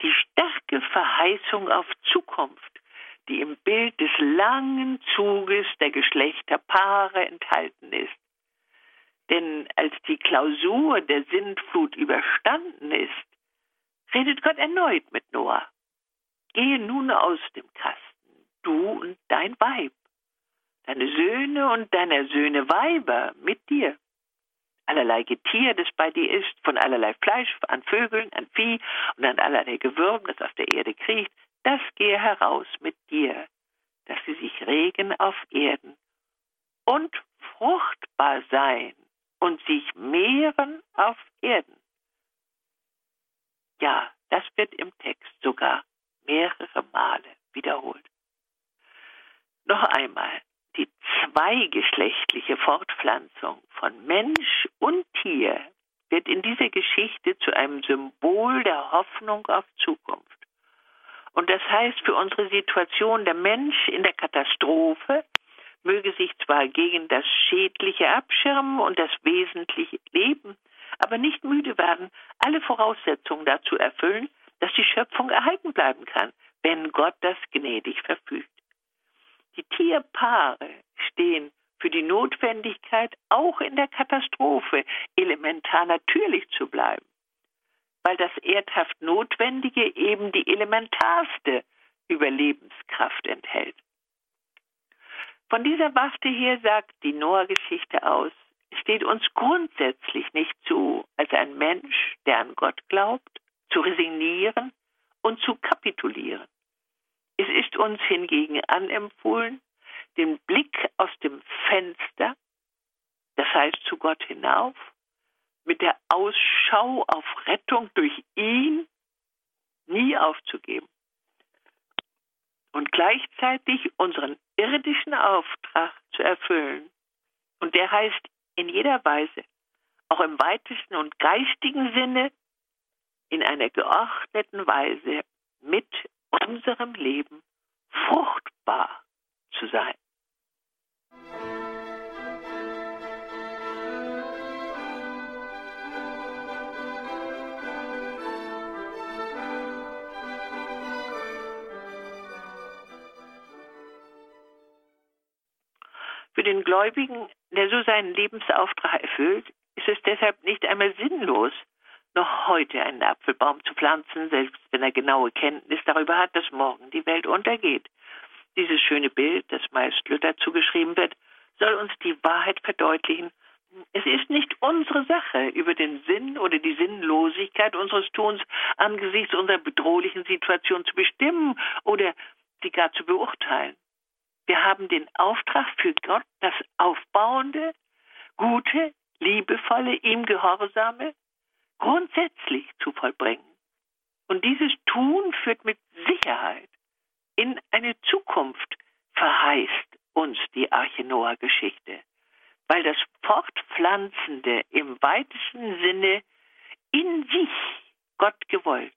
Die starke Verheißung auf Zukunft, die im Bild des langen Zuges der Geschlechterpaare enthalten ist. Denn als die Klausur der Sintflut überstanden ist, redet Gott erneut mit Noah. Gehe nun aus dem Kasten, du und dein Weib, deine Söhne und deiner Söhne Weiber mit dir. Allerlei Getier, das bei dir ist, von allerlei Fleisch, an Vögeln, an Vieh und an allerlei Gewürm, das auf der Erde kriecht, das gehe heraus mit dir, dass sie sich regen auf Erden und fruchtbar sein und sich mehren auf Erden. Ja, das wird im Text sogar mehrere Male wiederholt. Noch einmal, die zweigeschlechtliche Fortpflanzung von Mensch und Tier wird in dieser Geschichte zu einem Symbol der Hoffnung auf Zukunft. Und das heißt für unsere Situation, der Mensch in der Katastrophe möge sich zwar gegen das Schädliche abschirmen und das Wesentliche leben, aber nicht müde werden, alle Voraussetzungen dazu erfüllen, dass die Schöpfung erhalten bleiben kann, wenn Gott das gnädig verfügt. Die Tierpaare stehen für die Notwendigkeit, auch in der Katastrophe elementar natürlich zu bleiben, weil das erdhaft Notwendige eben die elementarste Überlebenskraft enthält. Von dieser Warte her sagt die Noah-Geschichte aus, steht uns grundsätzlich nicht zu, als ein Mensch, der an Gott glaubt, zu resignieren und zu kapitulieren. Es ist uns hingegen anempfohlen, Für den Gläubigen, der so seinen Lebensauftrag erfüllt, ist es deshalb nicht einmal sinnlos, noch heute einen Apfelbaum zu pflanzen, selbst wenn er genaue Kenntnis darüber hat, dass morgen die Welt untergeht. Dieses schöne Bild, das meist Luther zugeschrieben wird, soll uns die Wahrheit verdeutlichen. Es ist nicht unsere Sache, über den Sinn oder die Sinnlosigkeit unseres Tuns angesichts unserer bedrohlichen Situation zu bestimmen oder sie gar zu beurteilen. Wir haben den Auftrag für Gott, das Aufbauende, Gute, Liebevolle, ihm Gehorsame grundsätzlich zu vollbringen. Und dieses Tun führt mit Sicherheit in eine Zukunft, verheißt uns die Arche Noah-Geschichte, weil das Fortpflanzende im weitesten Sinne in sich Gott gewollt,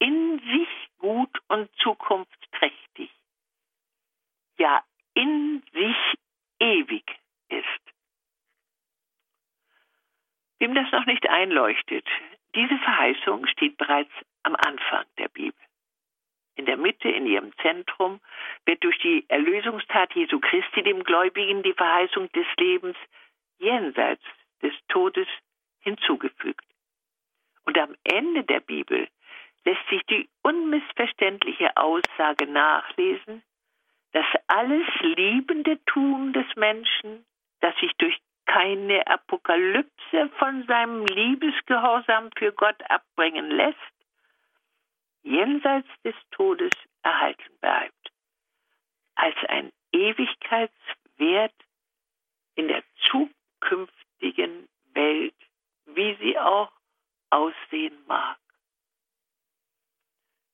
in sich gut und zukunftsträchtig ja in sich ewig ist. Wem das noch nicht einleuchtet, diese Verheißung steht bereits am Anfang der Bibel. In der Mitte, in ihrem Zentrum, wird durch die Erlösungstat Jesu Christi dem Gläubigen die Verheißung des Lebens jenseits des Todes hinzugefügt. Und am Ende der Bibel lässt sich die unmissverständliche Aussage nachlesen, das alles liebende Tun des Menschen, das sich durch keine Apokalypse von seinem Liebesgehorsam für Gott abbringen lässt, jenseits des Todes erhalten bleibt, als ein Ewigkeitswert in der zukünftigen Welt, wie sie auch aussehen mag.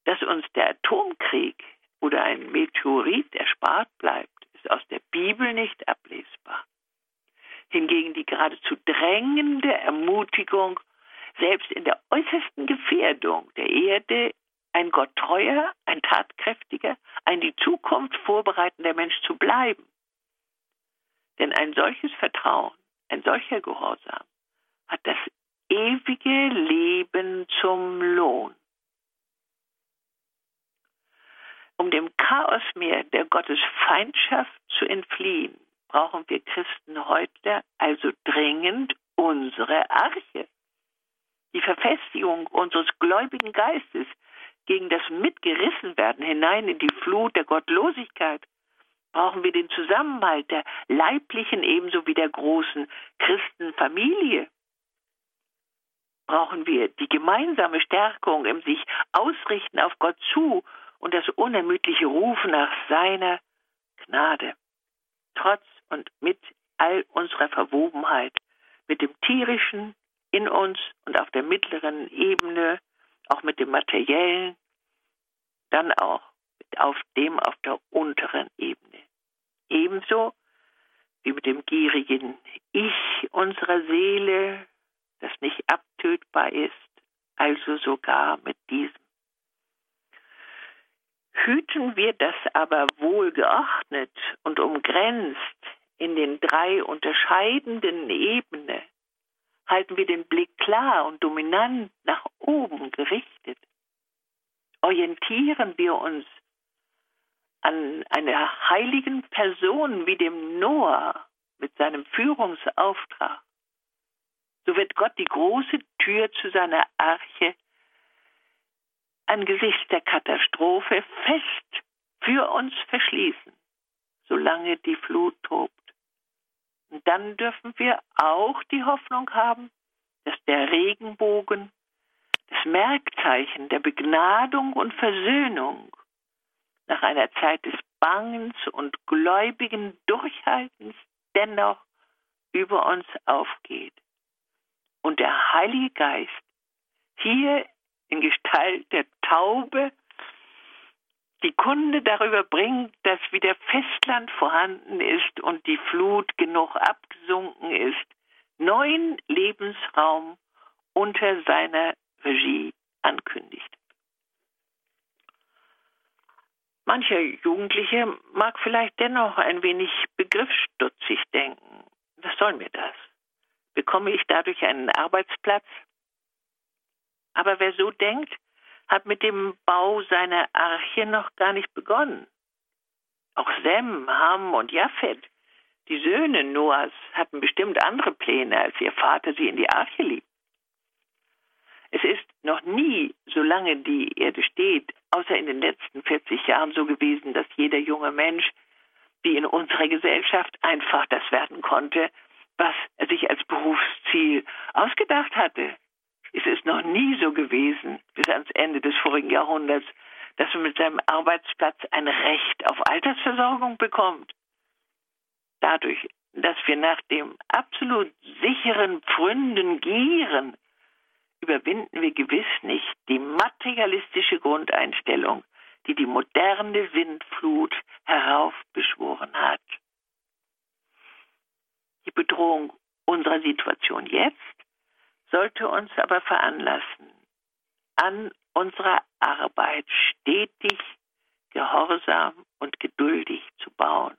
Dass uns der Atomkrieg oder ein Meteorit erspart bleibt, ist aus der Bibel nicht ablesbar. Hingegen die geradezu drängende Ermutigung, selbst in der äußersten Gefährdung der Erde ein gotttreuer, ein tatkräftiger, ein die Zukunft vorbereitender Mensch zu bleiben. Denn ein solches Vertrauen, ein solcher Gehorsam hat das ewige Leben zum Lohn. Um dem Chaosmeer der Gottesfeindschaft zu entfliehen, brauchen wir Christen heute also dringend unsere Arche. Die Verfestigung unseres gläubigen Geistes gegen das Mitgerissenwerden hinein in die Flut der Gottlosigkeit brauchen wir den Zusammenhalt der leiblichen ebenso wie der großen Christenfamilie. Brauchen wir die gemeinsame Stärkung im sich ausrichten auf Gott zu und das unermüdliche Rufen nach seiner Gnade. Trotz und mit all unserer Verwobenheit, mit dem tierischen in uns und auf der mittleren Ebene, auch mit dem materiellen, dann auch auf dem auf der unteren Ebene. Ebenso wie mit dem gierigen Ich unserer Seele, das nicht abtötbar ist, also sogar mit diesem Hüten wir das aber wohl geordnet und umgrenzt in den drei unterscheidenden Ebenen, halten wir den Blick klar und dominant nach oben gerichtet. Orientieren wir uns an einer heiligen Person wie dem Noah mit seinem Führungsauftrag, so wird Gott die große Tür zu seiner Arche angesichts der Katastrophe fest für uns verschließen, solange die Flut tobt. Und dann dürfen wir auch die Hoffnung haben, dass der Regenbogen, das Merkzeichen der Begnadung und Versöhnung nach einer Zeit des Bangens und gläubigen Durchhaltens dennoch über uns aufgeht. Und der Heilige Geist hier in Gestalt der Taube die Kunde darüber bringt, dass wieder Festland vorhanden ist und die Flut genug abgesunken ist, neuen Lebensraum unter seiner Regie ankündigt. Mancher Jugendliche mag vielleicht dennoch ein wenig begriffsstutzig denken. Was soll mir das? Bekomme ich dadurch einen Arbeitsplatz? Aber wer so denkt, hat mit dem Bau seiner Arche noch gar nicht begonnen. Auch Sem, Ham und Japhet, die Söhne Noahs, hatten bestimmt andere Pläne, als ihr Vater sie in die Arche liebt. Es ist noch nie, solange die Erde steht, außer in den letzten 40 Jahren so gewesen, dass jeder junge Mensch, wie in unserer Gesellschaft, einfach das werden konnte, was er sich als Berufsziel ausgedacht hatte. Es ist noch nie so gewesen, bis ans Ende des vorigen Jahrhunderts, dass man mit seinem Arbeitsplatz ein Recht auf Altersversorgung bekommt. Dadurch, dass wir nach dem absolut sicheren Pfründen gieren, überwinden wir gewiss nicht die materialistische Grundeinstellung, die die moderne Sintflut heraufbeschworen hat. Die Bedrohung unserer Situation jetzt sollte uns aber veranlassen, an unserer Arbeit stetig, gehorsam und geduldig zu bauen.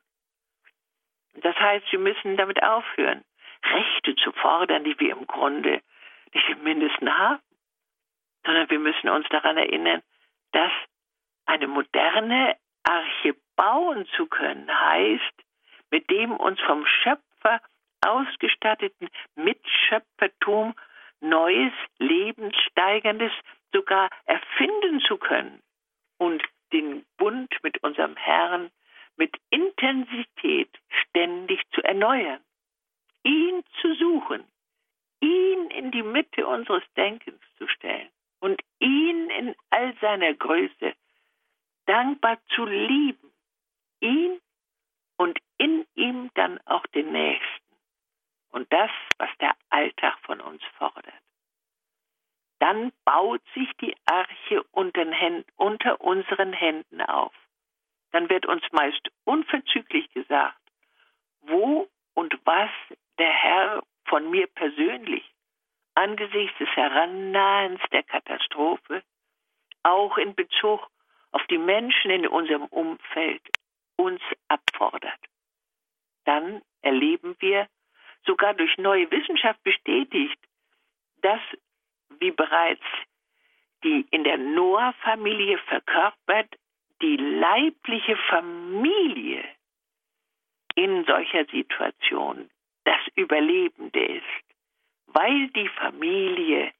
Das heißt, wir müssen damit aufhören, Rechte zu fordern, die wir im Grunde nicht im Mindesten haben, sondern wir müssen uns daran erinnern, dass eine moderne Arche bauen zu können heißt, mit dem uns vom Schöpfer ausgestatteten Mitschöpfertum Neues, Lebenssteigerndes sogar erfinden zu können und den Bund mit unserem Herrn mit Intensität ständig zu erneuern, ihn zu suchen, ihn in die Mitte unseres Denkens zu stellen und ihn in all seiner Größe dankbar zu lieben, ihn und in ihm dann auch den Nächsten und das, was der Alltag von uns fordert. Dann baut sich die Arche unter, unseren Händen auf. Dann wird uns meist unverzüglich gesagt, wo und was der Herr von mir persönlich angesichts des Herannahens der Katastrophe, auch in Bezug auf die Menschen in unserem Umfeld, uns abfordert. Dann erleben wir, sogar durch neue Wissenschaft bestätigt, dass, wie bereits die in der Noah-Familie verkörpert, die leibliche Familie in solcher Situation das Überlebende ist, weil die Familie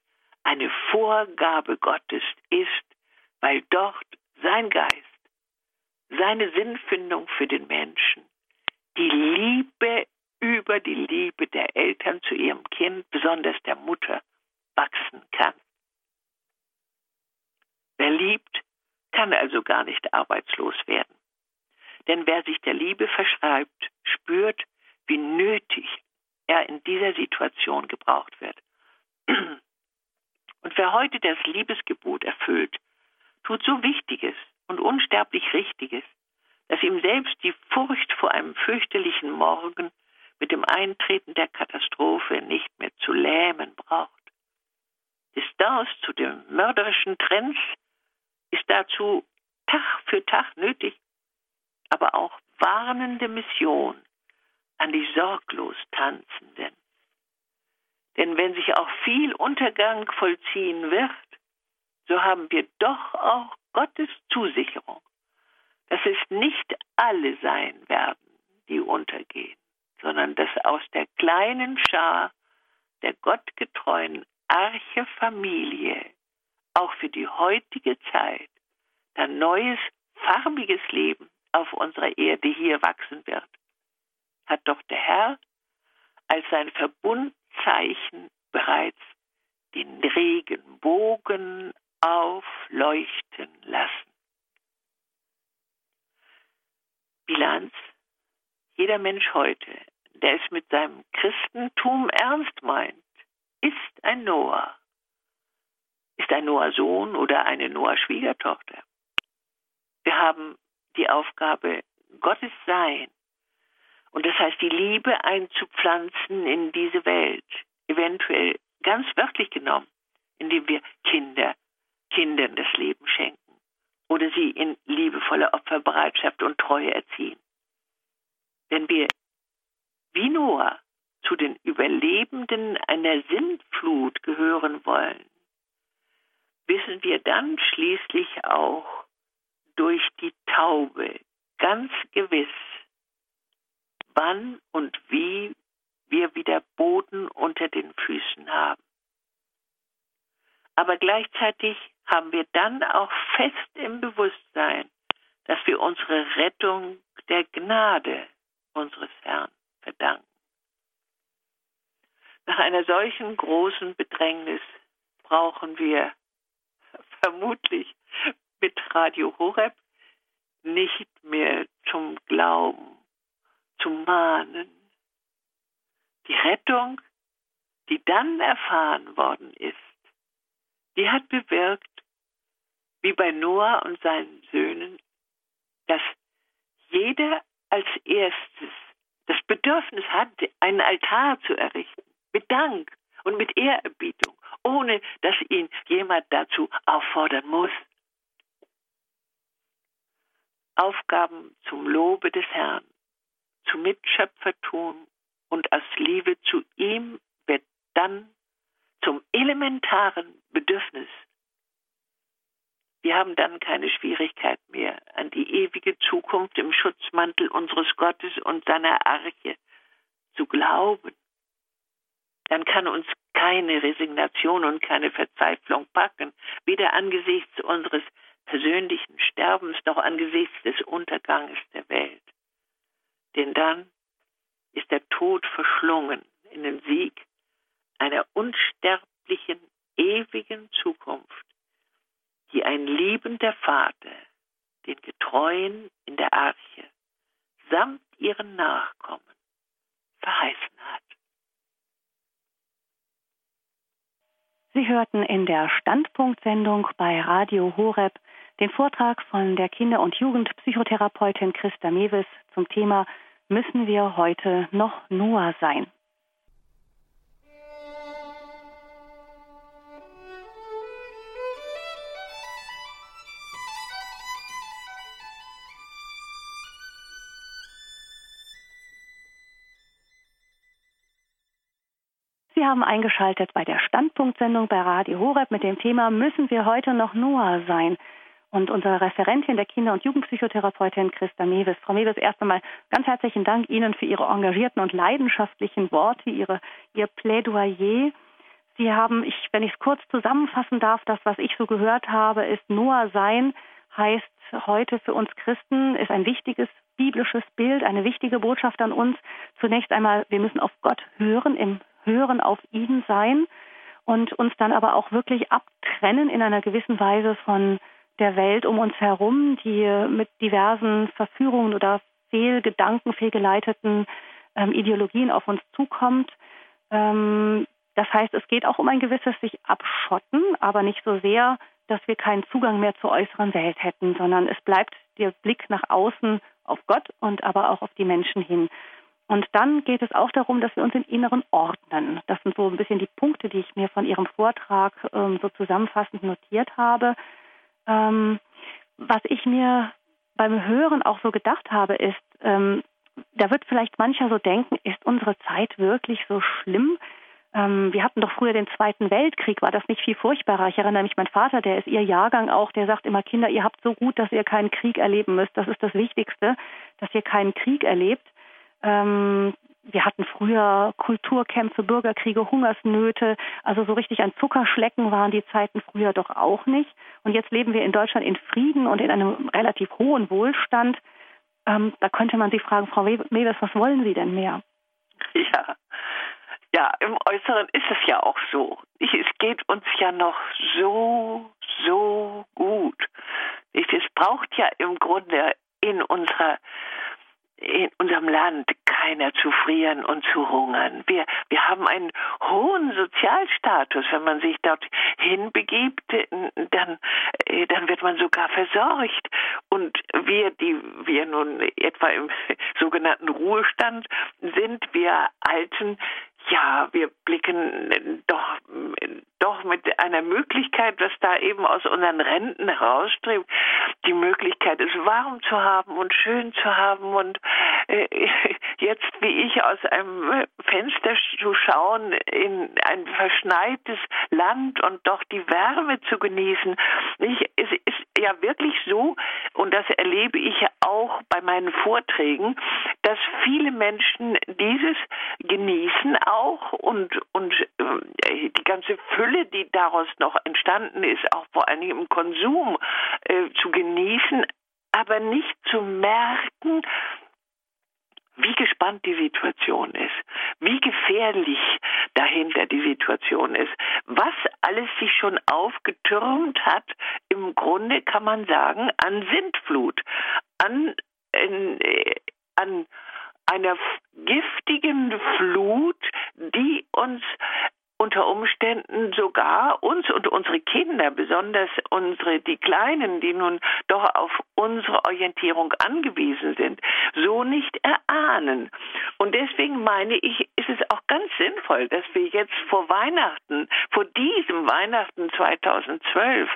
eine Vorgabe Gottes ist, weil dort sein Geist, seine Sinnfindung für den Menschen, die Liebe über die Liebe der Eltern zu ihrem Kind, besonders der Mutter, wachsen kann. Wer liebt, kann also gar nicht arbeitslos werden. Denn wer sich der Liebe verschreibt, spürt, wie nötig er in dieser Situation gebraucht wird. Und wer heute das Liebesgebot erfüllt, tut so Wichtiges und unsterblich Richtiges, dass ihm selbst die Furcht vor einem fürchterlichen Morgen mit dem Eintreten der Katastrophe nicht mehr zu lähmen braucht. Distanz zu den mörderischen Trends ist dazu Tag für Tag nötig, aber auch warnende Mission an die sorglos Tanzenden. Denn wenn sich auch viel Untergang vollziehen wird, so haben wir doch auch Gottes Zusicherung, dass es nicht alle sein werden, die untergehen, sondern dass aus der kleinen Schar der gottgetreuen Arche-Familie auch für die heutige Zeit ein neues, farbiges Leben auf unserer Erde hier wachsen wird hat doch der Herr als sein Verbundzeichen bereits den Regenbogen aufleuchten lassen. Bilanz. Jeder Mensch heute, der es mit seinem Christentum ernst meint, ist ein Noah. Ist ein Noah Sohn oder eine Noah Schwiegertochter. Wir haben die Aufgabe, Gottes Sein und das heißt, die Liebe einzupflanzen in diese Welt, eventuell ganz wörtlich genommen, indem wir Kinder, Kindern das Leben schenken oder sie in liebevoller Opferbereitschaft und Treue erziehen. Wenn wir wie Noah zu den Überlebenden einer Sintflut gehören wollen, wissen wir dann schließlich auch durch die Taube ganz gewiss, wann und wie wir wieder Boden unter den Füßen haben. Aber gleichzeitig haben wir dann auch fest im Bewusstsein, dass wir unsere Rettung der Gnade unseres Herrn verdanken. Nach einer solchen großen Bedrängnis brauchen wir vermutlich mit Radio Horeb nicht mehr zum Glauben, zum Mahnen. Die Rettung, die dann erfahren worden ist, die hat bewirkt, wie bei Noah und seinen Söhnen, dass jeder als erstes Bedürfnis hat, einen Altar zu errichten, mit Dank und mit Ehrerbietung, ohne dass ihn jemand dazu auffordern muss. Aufgaben zum Lobe des Herrn, zum Mitschöpfertum und aus Liebe zu ihm wird dann zum elementaren Bedürfnis. Wir haben dann keine Schwierigkeit mehr, an die ewige Zukunft im Schutzmantel unseres Gottes und seiner Arche zu glauben. Dann kann uns keine Resignation und keine Verzweiflung packen, weder angesichts unseres persönlichen Sterbens noch angesichts des Unterganges der Welt. Denn dann ist der Tod verschlungen in den Sieg einer unsterblichen, ewigen Zukunft, die ein liebender Vater den Getreuen in der Arche samt ihren Nachkommen verheißen hat. Sie hörten in der Standpunktsendung bei Radio Horeb den Vortrag von der Kinder- und Jugendpsychotherapeutin Christa Mewes zum Thema Müssen wir heute noch Noah sein? Sie haben eingeschaltet bei der Standpunktsendung bei Radio Horeb mit dem Thema Müssen wir heute noch Noah sein? Und unsere Referentin der Kinder- und Jugendpsychotherapeutin Christa Mewes. Frau Mewes, erst einmal ganz herzlichen Dank Ihnen für Ihre engagierten und leidenschaftlichen Worte, Ihre, Ihr Plädoyer. Sie haben, ich, wenn ich es kurz zusammenfassen darf, das, was ich so gehört habe, ist Noah sein, heißt heute für uns Christen, ist ein wichtiges biblisches Bild, eine wichtige Botschaft an uns. Zunächst einmal, wir müssen auf Gott hören im Hören auf ihn sein und uns dann aber auch wirklich abtrennen in einer gewissen Weise von der Welt um uns herum, die mit diversen Verführungen oder Fehlgedanken, fehlgeleiteten ähm, Ideologien auf uns zukommt. Ähm, das heißt, es geht auch um ein gewisses sich abschotten, aber nicht so sehr, dass wir keinen Zugang mehr zur äußeren Welt hätten, sondern es bleibt der Blick nach außen auf Gott und aber auch auf die Menschen hin. Und dann geht es auch darum, dass wir uns im Inneren ordnen. Das sind so ein bisschen die Punkte, die ich mir von Ihrem Vortrag ähm, so zusammenfassend notiert habe. Ähm, was ich mir beim Hören auch so gedacht habe, ist, ähm, da wird vielleicht mancher so denken, ist unsere Zeit wirklich so schlimm? Ähm, wir hatten doch früher den Zweiten Weltkrieg, war das nicht viel furchtbarer? Ich erinnere mich, mein Vater, der ist Ihr Jahrgang auch, der sagt immer, Kinder, ihr habt so gut, dass ihr keinen Krieg erleben müsst. Das ist das Wichtigste, dass ihr keinen Krieg erlebt. Ähm, wir hatten früher Kulturkämpfe, Bürgerkriege, Hungersnöte. Also so richtig ein Zuckerschlecken waren die Zeiten früher doch auch nicht. Und jetzt leben wir in Deutschland in Frieden und in einem relativ hohen Wohlstand. Ähm, da könnte man sich fragen, Frau Mewes, was wollen Sie denn mehr? Ja, ja, im Äußeren ist es ja auch so. Es geht uns ja noch so, so gut. Es braucht ja im Grunde in unserer in unserem Land keiner zu frieren und zu hungern. Wir, wir haben einen hohen Sozialstatus. Wenn man sich dort hinbegibt, dann, äh, dann wird man sogar versorgt. Und wir, die wir nun etwa im sogenannten Ruhestand sind, wir Alten, ja, wir blicken doch, doch mit einer Möglichkeit, was da eben aus unseren Renten herausstrebt, die Möglichkeit, es warm zu haben und schön zu haben und äh, jetzt wie ich aus einem Fenster zu schauen in ein verschneites Land und doch die Wärme zu genießen. Ich, es ist ja wirklich so, und das erlebe ich auch bei meinen Vorträgen, dass viele Menschen dieses genießen auch und, und äh, die ganze Fülle, die daraus noch entstanden ist, auch vor allem im Konsum äh, zu genießen, aber nicht zu merken, wie gespannt die Situation ist, wie gefährlich dahinter die Situation ist, was alles sich schon aufgetürmt hat, im Grunde kann man sagen, an Sintflut, an, in, äh, an einer giftigen Flut, die uns unter Umständen sogar uns und unsere Kinder, besonders unsere, die Kleinen, die nun doch auf unsere Orientierung angewiesen sind, so nicht erahnen. Und deswegen meine ich, ist es auch ganz sinnvoll, dass wir jetzt vor Weihnachten, vor diesem Weihnachten 2012,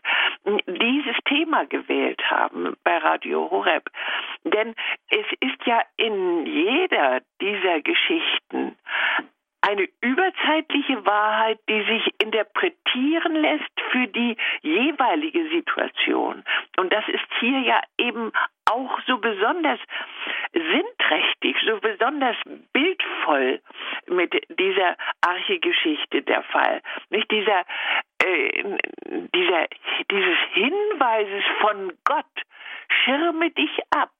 dieses Thema gewählt haben bei Radio Horeb. Denn es ist ja in jeder dieser Geschichten eine überzeitliche Wahrheit, die sich interpretieren lässt für die jeweilige Situation. Und das ist hier ja eben auch so besonders sinnträchtig, so besonders bildvoll mit dieser Archegeschichte der Fall. Nicht dieser, äh, dieser, dieses Hinweises von Gott, schirme dich ab,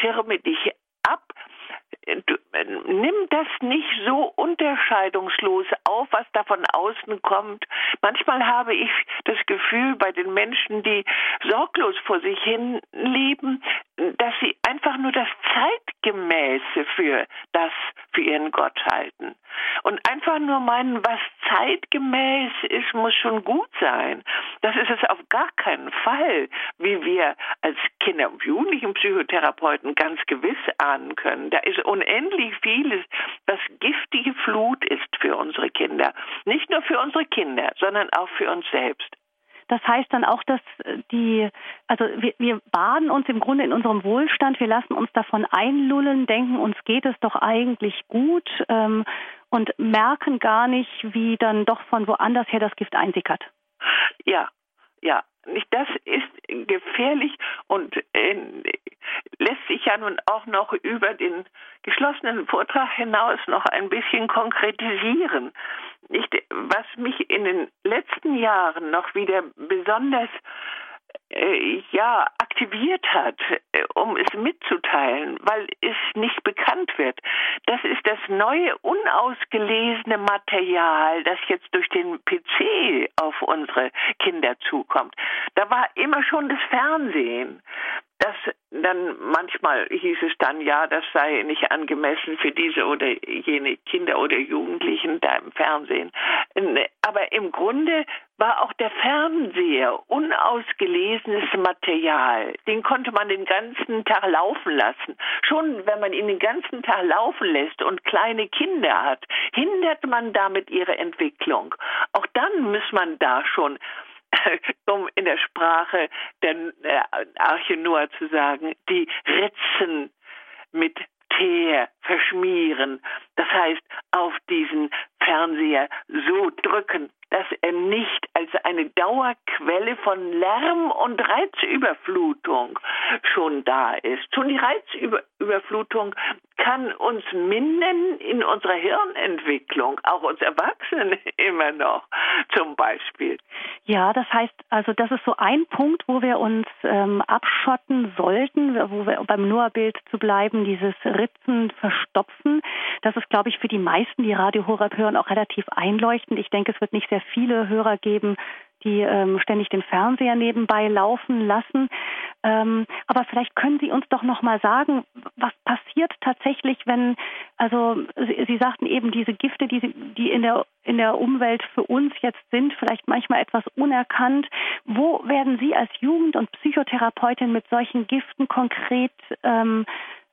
schirme dich ab du, nimm das nicht so unterscheidungslos auf, was da von außen kommt. Manchmal habe ich das Gefühl bei den Menschen, die sorglos vor sich hin leben, dass sie einfach nur das Zeitgemäße für das, für ihren Gott halten. Und einfach nur meinen, was zeitgemäß ist, muss schon gut sein. Das ist es auf gar keinen Fall, wie wir als Kinder- und Jugendlichenpsychotherapeuten ganz gewiss ahnen können. Da ist unendlich vieles, was giftige Flut ist für unsere Kinder. Nicht nur für unsere Kinder, sondern auch für uns selbst. Das heißt dann auch, dass die, also wir, wir baden uns im Grunde in unserem Wohlstand, wir lassen uns davon einlullen, denken, uns geht es doch eigentlich gut ähm, und merken gar nicht, wie dann doch von woanders her das Gift einsickert. Ja, ja, das ist gefährlich und äh, lässt sich ja nun auch noch über den geschlossenen Vortrag hinaus noch ein bisschen konkretisieren. Nicht, was mich in den letzten Jahren noch wieder besonders äh, ja aktiviert hat, äh, um es mitzuteilen, weil es nicht bekannt wird. Das ist das neue unausgelesene Material, das jetzt durch den PC auf unsere Kinder zukommt. Da war immer schon das Fernsehen das dann manchmal hieß es dann, ja, das sei nicht angemessen für diese oder jene Kinder oder Jugendlichen da im Fernsehen. Aber im Grunde war auch der Fernseher unausgelesenes Material. Den konnte man den ganzen Tag laufen lassen. Schon wenn man ihn den ganzen Tag laufen lässt und kleine Kinder hat, hindert man damit ihre Entwicklung. Auch dann muss man da schon um in der Sprache der Arche Noah zu sagen, die Ritzen mit Teer verschmieren. Das heißt, auf diesen Fernseher so drücken, dass er nicht als eine Dauerquelle von Lärm und Reizüberflutung schon da ist. Schon die Reizüberflutung kann uns mindern in unserer Hirnentwicklung, auch uns Erwachsenen immer noch zum Beispiel. Ja, das heißt also, das ist so ein Punkt, wo wir uns ähm, abschotten sollten, wo wir beim Noah-Bild zu bleiben, dieses Ritzen, Verstopfen. Das ist, glaube ich, für die meisten, die Radio Horeb hören, auch relativ einleuchtend. Ich denke, es wird nicht sehr viele Hörer geben, die ähm, ständig den Fernseher nebenbei laufen lassen. Ähm, aber vielleicht können Sie uns doch noch mal sagen, was passiert tatsächlich, wenn, also Sie, Sie sagten eben, diese Gifte, die, die in der in der Umwelt für uns jetzt sind, vielleicht manchmal etwas unerkannt. Wo werden Sie als Jugend- und Psychotherapeutin mit solchen Giften konkret ähm,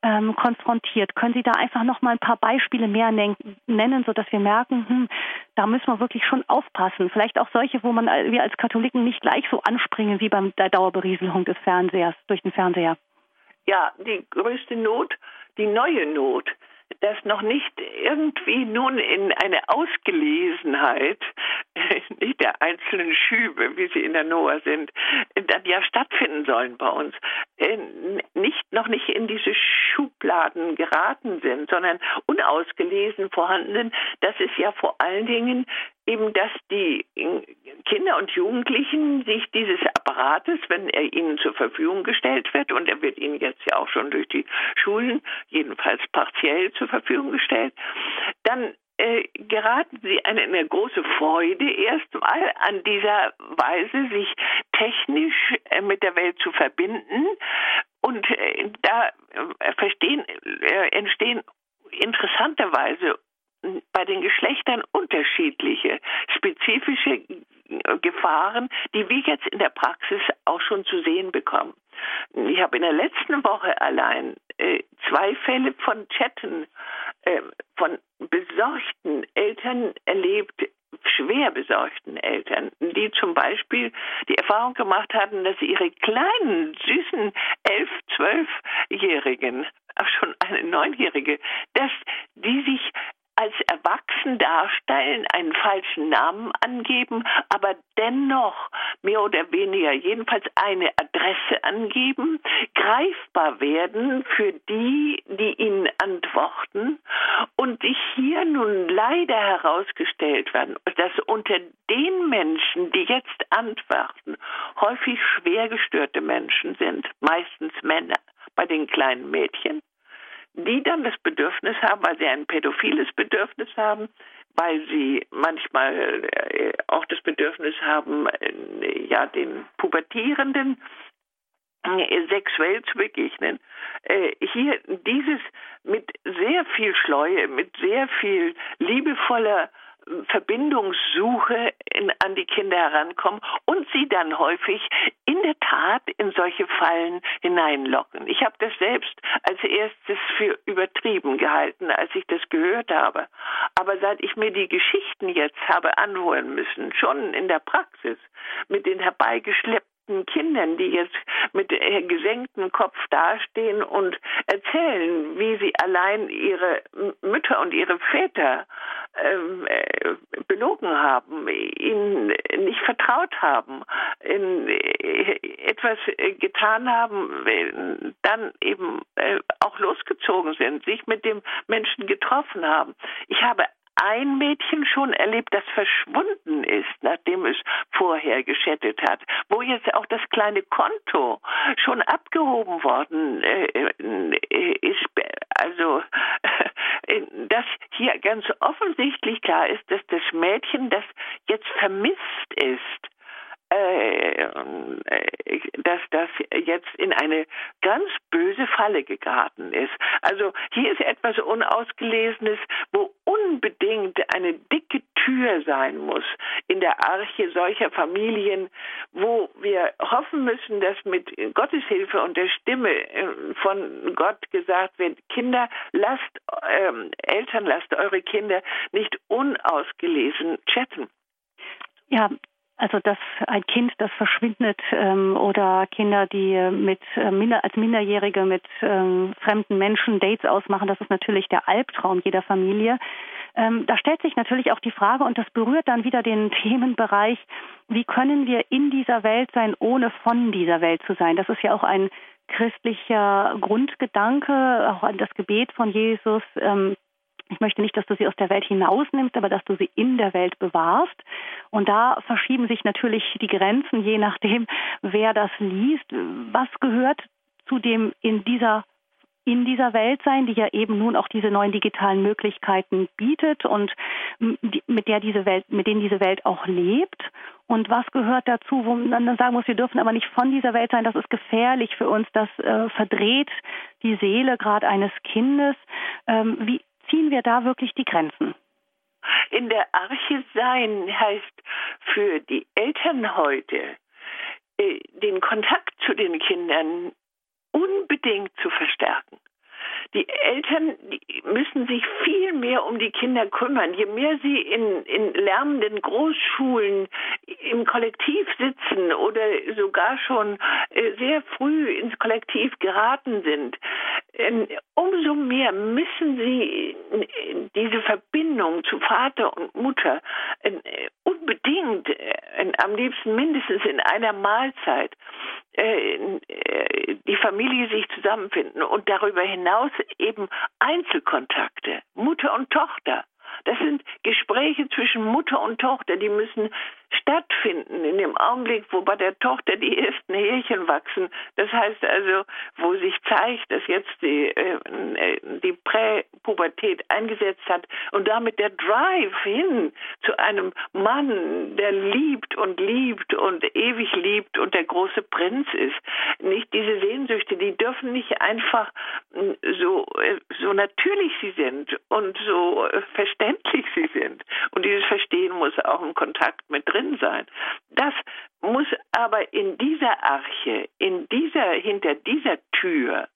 ähm, konfrontiert. Können Sie da einfach noch mal ein paar Beispiele mehr nennen, sodass wir merken, hm, da müssen wir wirklich schon aufpassen. Vielleicht auch solche, wo man wir als Katholiken nicht gleich so anspringen wie bei der Dauerberieselung des Fernsehers durch den Fernseher. Ja, die größte Not, die neue Not, dass noch nicht irgendwie nun in eine Ausgelesenheit nicht der einzelnen Schübe, wie sie in der Noah sind, dann ja stattfinden sollen bei uns, äh, nicht noch nicht in diese Schubladen geraten sind, sondern unausgelesen vorhanden. Das ist ja vor allen Dingen eben, dass die Kinder und Jugendlichen sich dieses Apparates, wenn er ihnen zur Verfügung gestellt wird, und er wird ihnen jetzt ja auch schon durch die Schulen, jedenfalls partiell zur Verfügung gestellt, dann äh, geraten sie in eine große Freude erstmal an dieser Weise, sich technisch äh, mit der Welt zu verbinden. Und äh, da äh, verstehen, äh, entstehen interessanterweise bei den Geschlechtern unterschiedliche spezifische Gefahren, die wir jetzt in der Praxis auch schon zu sehen bekommen. Ich habe in der letzten Woche allein äh, zwei Fälle von Chatten äh, von besorgten Eltern erlebt, schwer besorgten Eltern, die zum Beispiel die Erfahrung gemacht hatten, dass sie ihre kleinen, süßen elf, zwölfjährigen, auch schon eine neunjährige, dass die sich als erwachsen darstellen, einen falschen Namen angeben, aber dennoch mehr oder weniger jedenfalls eine Adresse angeben, greifbar werden für die, die ihnen antworten und sich hier nun leider herausgestellt werden, dass unter den Menschen, die jetzt antworten, häufig schwer gestörte Menschen sind, meistens Männer. Bei den kleinen Mädchen die dann das Bedürfnis haben, weil sie ein pädophiles Bedürfnis haben, weil sie manchmal äh, auch das Bedürfnis haben, äh, ja, den Pubertierenden äh, sexuell zu begegnen. Hier dieses mit sehr viel Schleue, mit sehr viel liebevoller Verbindungssuche in, an die Kinder herankommen und sie dann häufig in der Tat in solche Fallen hineinlocken. Ich habe das selbst als erstes für übertrieben gehalten, als ich das gehört habe. Aber seit ich mir die Geschichten jetzt habe anhören müssen, schon in der Praxis, mit den herbeigeschleppten Kindern, die jetzt mit gesenktem Kopf dastehen und erzählen, wie sie allein ihre Mütter und ihre Väter ähm, äh, belogen haben, ihnen nicht vertraut haben, äh, etwas äh, getan haben, dann eben äh, auch losgezogen sind, sich mit dem Menschen getroffen haben. Ich habe ein Mädchen schon erlebt, das verschwunden ist, nachdem es vorher geschattet hat, wo jetzt auch das kleine Konto schon abgehoben worden äh, äh ist. Also, dass hier ganz offensichtlich klar ist, dass das Mädchen, das jetzt vermisst ist, dass das jetzt in eine ganz böse Falle geraten ist. Also hier ist etwas Unausgelesenes, wo unbedingt eine dicke Tür sein muss in der Arche solcher Familien, wo wir hoffen müssen, dass mit Gottes Hilfe und der Stimme äh, von Gott gesagt wird, Kinder, lasst, ähm, Eltern, lasst eure Kinder nicht unausgelesen chatten. Ja, also dass ein Kind, das verschwindet ähm, oder Kinder, die mit äh, minder, als Minderjährige mit ähm, fremden Menschen Dates ausmachen, das ist natürlich der Albtraum jeder Familie. Ähm, da stellt sich natürlich auch die Frage, und das berührt dann wieder den Themenbereich, wie können wir in dieser Welt sein, ohne von dieser Welt zu sein? Das ist ja auch ein christlicher Grundgedanke, auch an das Gebet von Jesus. Ähm, ich möchte nicht, dass du sie aus der Welt hinausnimmst, aber dass du sie in der Welt bewahrst. Und da verschieben sich natürlich die Grenzen, je nachdem, wer das liest. Was gehört zu dem in dieser in dieser Welt sein, die ja eben nun auch diese neuen digitalen Möglichkeiten bietet und mit der diese Welt, mit denen diese Welt auch lebt? Und was gehört dazu, wo man dann sagen muss, wir dürfen aber nicht von dieser Welt sein, das ist gefährlich für uns, das äh, verdreht die Seele gerade eines Kindes. Ähm, wie ziehen wir da wirklich die Grenzen? In der Arche sein heißt für die Eltern heute, äh, den Kontakt zu den Kindern unbedingt zu verstärken. Die Eltern müssen sich viel mehr um die Kinder kümmern. Je mehr sie in, in lärmenden Großschulen im Kollektiv sitzen oder sogar schon äh, sehr früh ins Kollektiv geraten sind, ähm, umso mehr müssen sie diese Verbindung zu Vater und Mutter äh, unbedingt, äh, am liebsten mindestens in einer Mahlzeit, die Familie sich zusammenfinden und darüber hinaus eben Einzelkontakte, Mutter und Tochter. Das sind Gespräche zwischen Mutter und Tochter, die müssen stattfinden in dem Augenblick, wo bei der Tochter die ersten Härchen wachsen. Das heißt also, wo sich zeigt, dass jetzt die, äh, die Präpubertät eingesetzt hat und damit der Drive hin zu einem Mann, der liebt und liebt und ewig liebt und der große Prinz ist. Nicht diese Sehnsüchte, die dürfen nicht einfach so, äh, so natürlich sie sind und so äh, verständlich sie sind. Und dieses Verstehen muss auch im Kontakt mit drin drin sein. Das muss aber in dieser Arche, in dieser, hinter dieser Tür,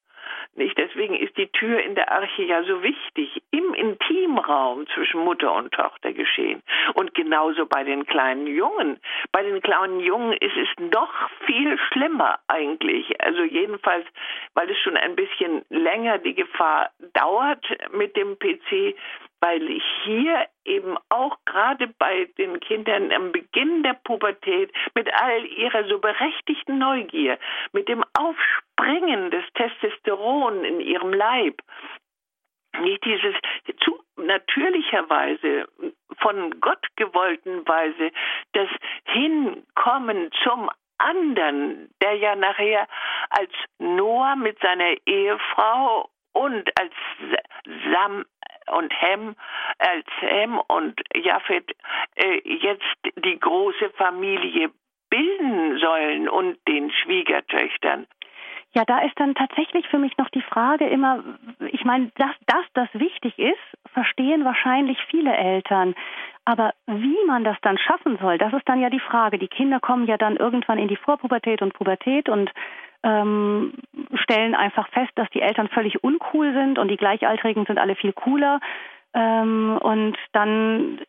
nicht? Deswegen ist die Tür in der Arche ja so wichtig, im Intimraum zwischen Mutter und Tochter geschehen. Und genauso bei den kleinen Jungen. Bei den kleinen Jungen ist es noch viel schlimmer eigentlich. Also jedenfalls, weil es schon ein bisschen länger die Gefahr dauert mit dem PC, weil hier eben auch gerade bei den Kindern am Beginn der Pubertät mit all ihrer so berechtigten Neugier, mit dem Aufspringen des Testosteron in ihrem Leib, nicht dieses zu natürlicherweise von Gott gewollten Weise das Hinkommen zum anderen, der ja nachher als Noah mit seiner Ehefrau und als Sam und Hem, als Hem und Japhet äh, jetzt die große Familie bilden sollen und den Schwiegertöchtern. Ja, da ist dann tatsächlich für mich noch die Frage immer, ich meine, dass, dass das wichtig ist, verstehen wahrscheinlich viele Eltern. Aber wie man das dann schaffen soll, das ist dann ja die Frage. Die Kinder kommen ja dann irgendwann in die Vorpubertät und Pubertät und ähm, stellen einfach fest, dass die Eltern völlig uncool sind und die Gleichaltrigen sind alle viel cooler. Ähm, und dann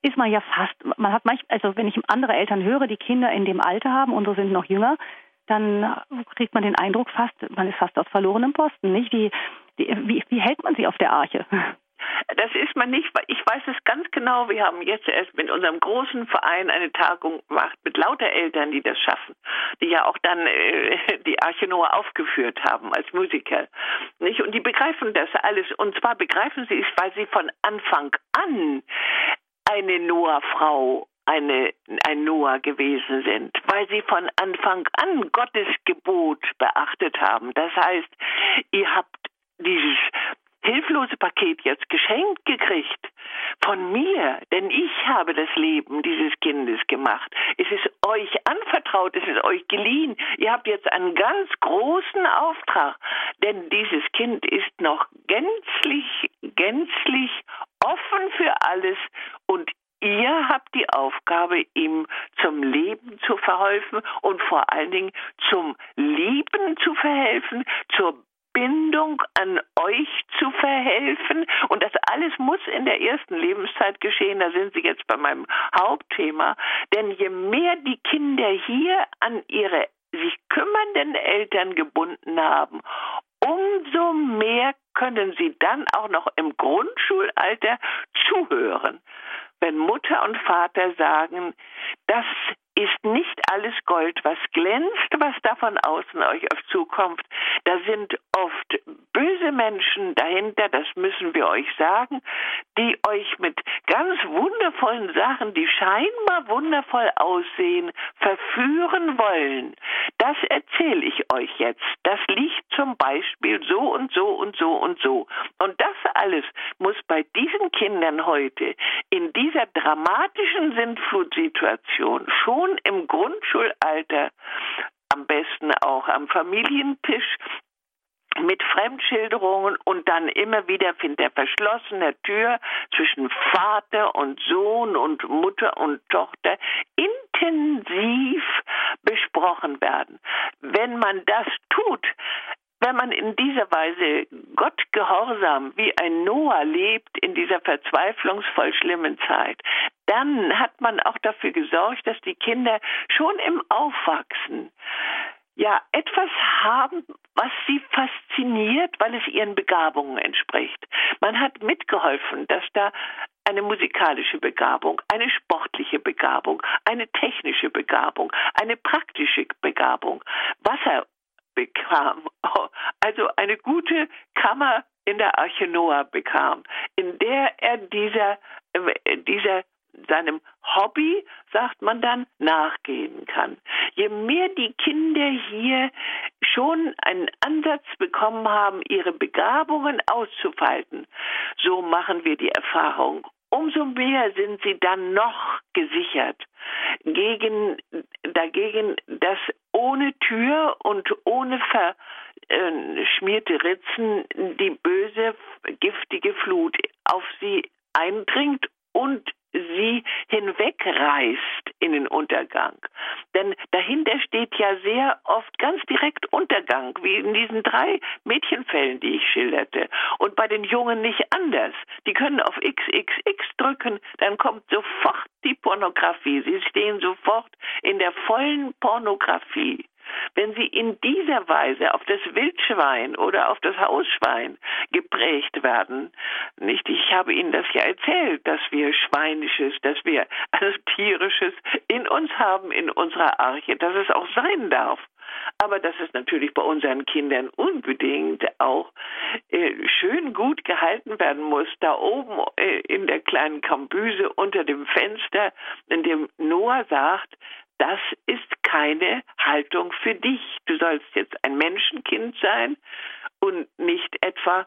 ist man ja fast, man hat manchmal, also wenn ich andere Eltern höre, die Kinder in dem Alter haben, unsere sind noch jünger, dann kriegt man den Eindruck fast, man ist fast auf verlorenem Posten, nicht? Wie, wie, wie hält man sie auf der Arche? Das ist man nicht, ich weiß es ganz genau. Wir haben jetzt erst mit unserem großen Verein eine Tagung gemacht mit lauter Eltern, die das schaffen, die ja auch dann äh, die Arche Noah aufgeführt haben als Musiker, nicht? Und die begreifen das alles. Und zwar begreifen sie es, weil sie von Anfang an eine Noah-Frau eine, ein Noah gewesen sind, weil sie von Anfang an Gottes Gebot beachtet haben. Das heißt, ihr habt dieses hilflose Paket jetzt geschenkt gekriegt von mir, denn ich habe das Leben dieses Kindes gemacht. Es ist euch anvertraut, es ist euch geliehen. Ihr habt jetzt einen ganz großen Auftrag, denn dieses Kind ist noch gänzlich, gänzlich offen für alles und Ihr habt die Aufgabe, ihm zum Leben zu verhelfen und vor allen Dingen zum Lieben zu verhelfen, zur Bindung an euch zu verhelfen. Und das alles muss in der ersten Lebenszeit geschehen. Da sind Sie jetzt bei meinem Hauptthema. Denn je mehr die Kinder hier an ihre sich kümmernden Eltern gebunden haben, umso mehr können sie dann auch noch im Grundschulalter zuhören. Wenn Mutter und Vater sagen, das ist nicht alles Gold, was glänzt, was da von außen euch auf zukommt. Da sind oft böse Menschen dahinter, das müssen wir euch sagen, die euch mit ganz wundervollen Sachen, die scheinbar wundervoll aussehen, verführen wollen. Das erzähle ich euch jetzt. Das liegt zum Beispiel so und so und so und so. Und das alles muss bei diesen Kindern heute in dieser dramatischen Sintflutsituation schon im Grundschulalter am besten auch am Familientisch mit Fremdschilderungen und dann immer wieder hinter verschlossener Tür zwischen Vater und Sohn und Mutter und Tochter intensiv besprochen werden. Wenn man das tut, wenn man in dieser Weise Gott gehorsam wie ein Noah lebt in dieser verzweiflungsvoll schlimmen Zeit, dann hat man auch dafür gesorgt, dass die Kinder schon im Aufwachsen ja etwas haben, was sie fasziniert, weil es ihren Begabungen entspricht. Man hat mitgeholfen, dass da eine musikalische Begabung, eine sportliche Begabung, eine technische Begabung, eine praktische Begabung, Wasser bekam, also eine gute Kammer in der Arche Noah bekam, in der er dieser, äh, dieser seinem Hobby, sagt man dann, nachgehen kann. Je mehr die Kinder hier schon einen Ansatz bekommen haben, ihre Begabungen auszufalten, so machen wir die Erfahrung. Umso mehr sind sie dann noch gesichert gegen, dagegen, dass ohne Tür und ohne verschmierte Ritzen die böse, giftige Flut auf sie eindringt und sie hinwegreißt in den Untergang. Denn dahinter steht ja sehr oft ganz direkt Untergang, wie in diesen drei Mädchenfällen, die ich schilderte. Und bei den Jungen nicht anders. Die können auf XXX drücken, dann kommt sofort die Pornografie. Sie stehen sofort in der vollen Pornografie. Wenn sie in dieser Weise auf das Wildschwein oder auf das Hausschwein geprägt werden, nicht, ich habe Ihnen das ja erzählt, dass wir Schweinisches, dass wir alles Tierisches in uns haben, in unserer Arche, dass es auch sein darf. Aber dass es natürlich bei unseren Kindern unbedingt auch äh, schön gut gehalten werden muss, da oben äh, in der kleinen Kambüse unter dem Fenster, in dem Noah sagt, das ist keine Haltung für dich. Du sollst jetzt ein Menschenkind sein und nicht etwa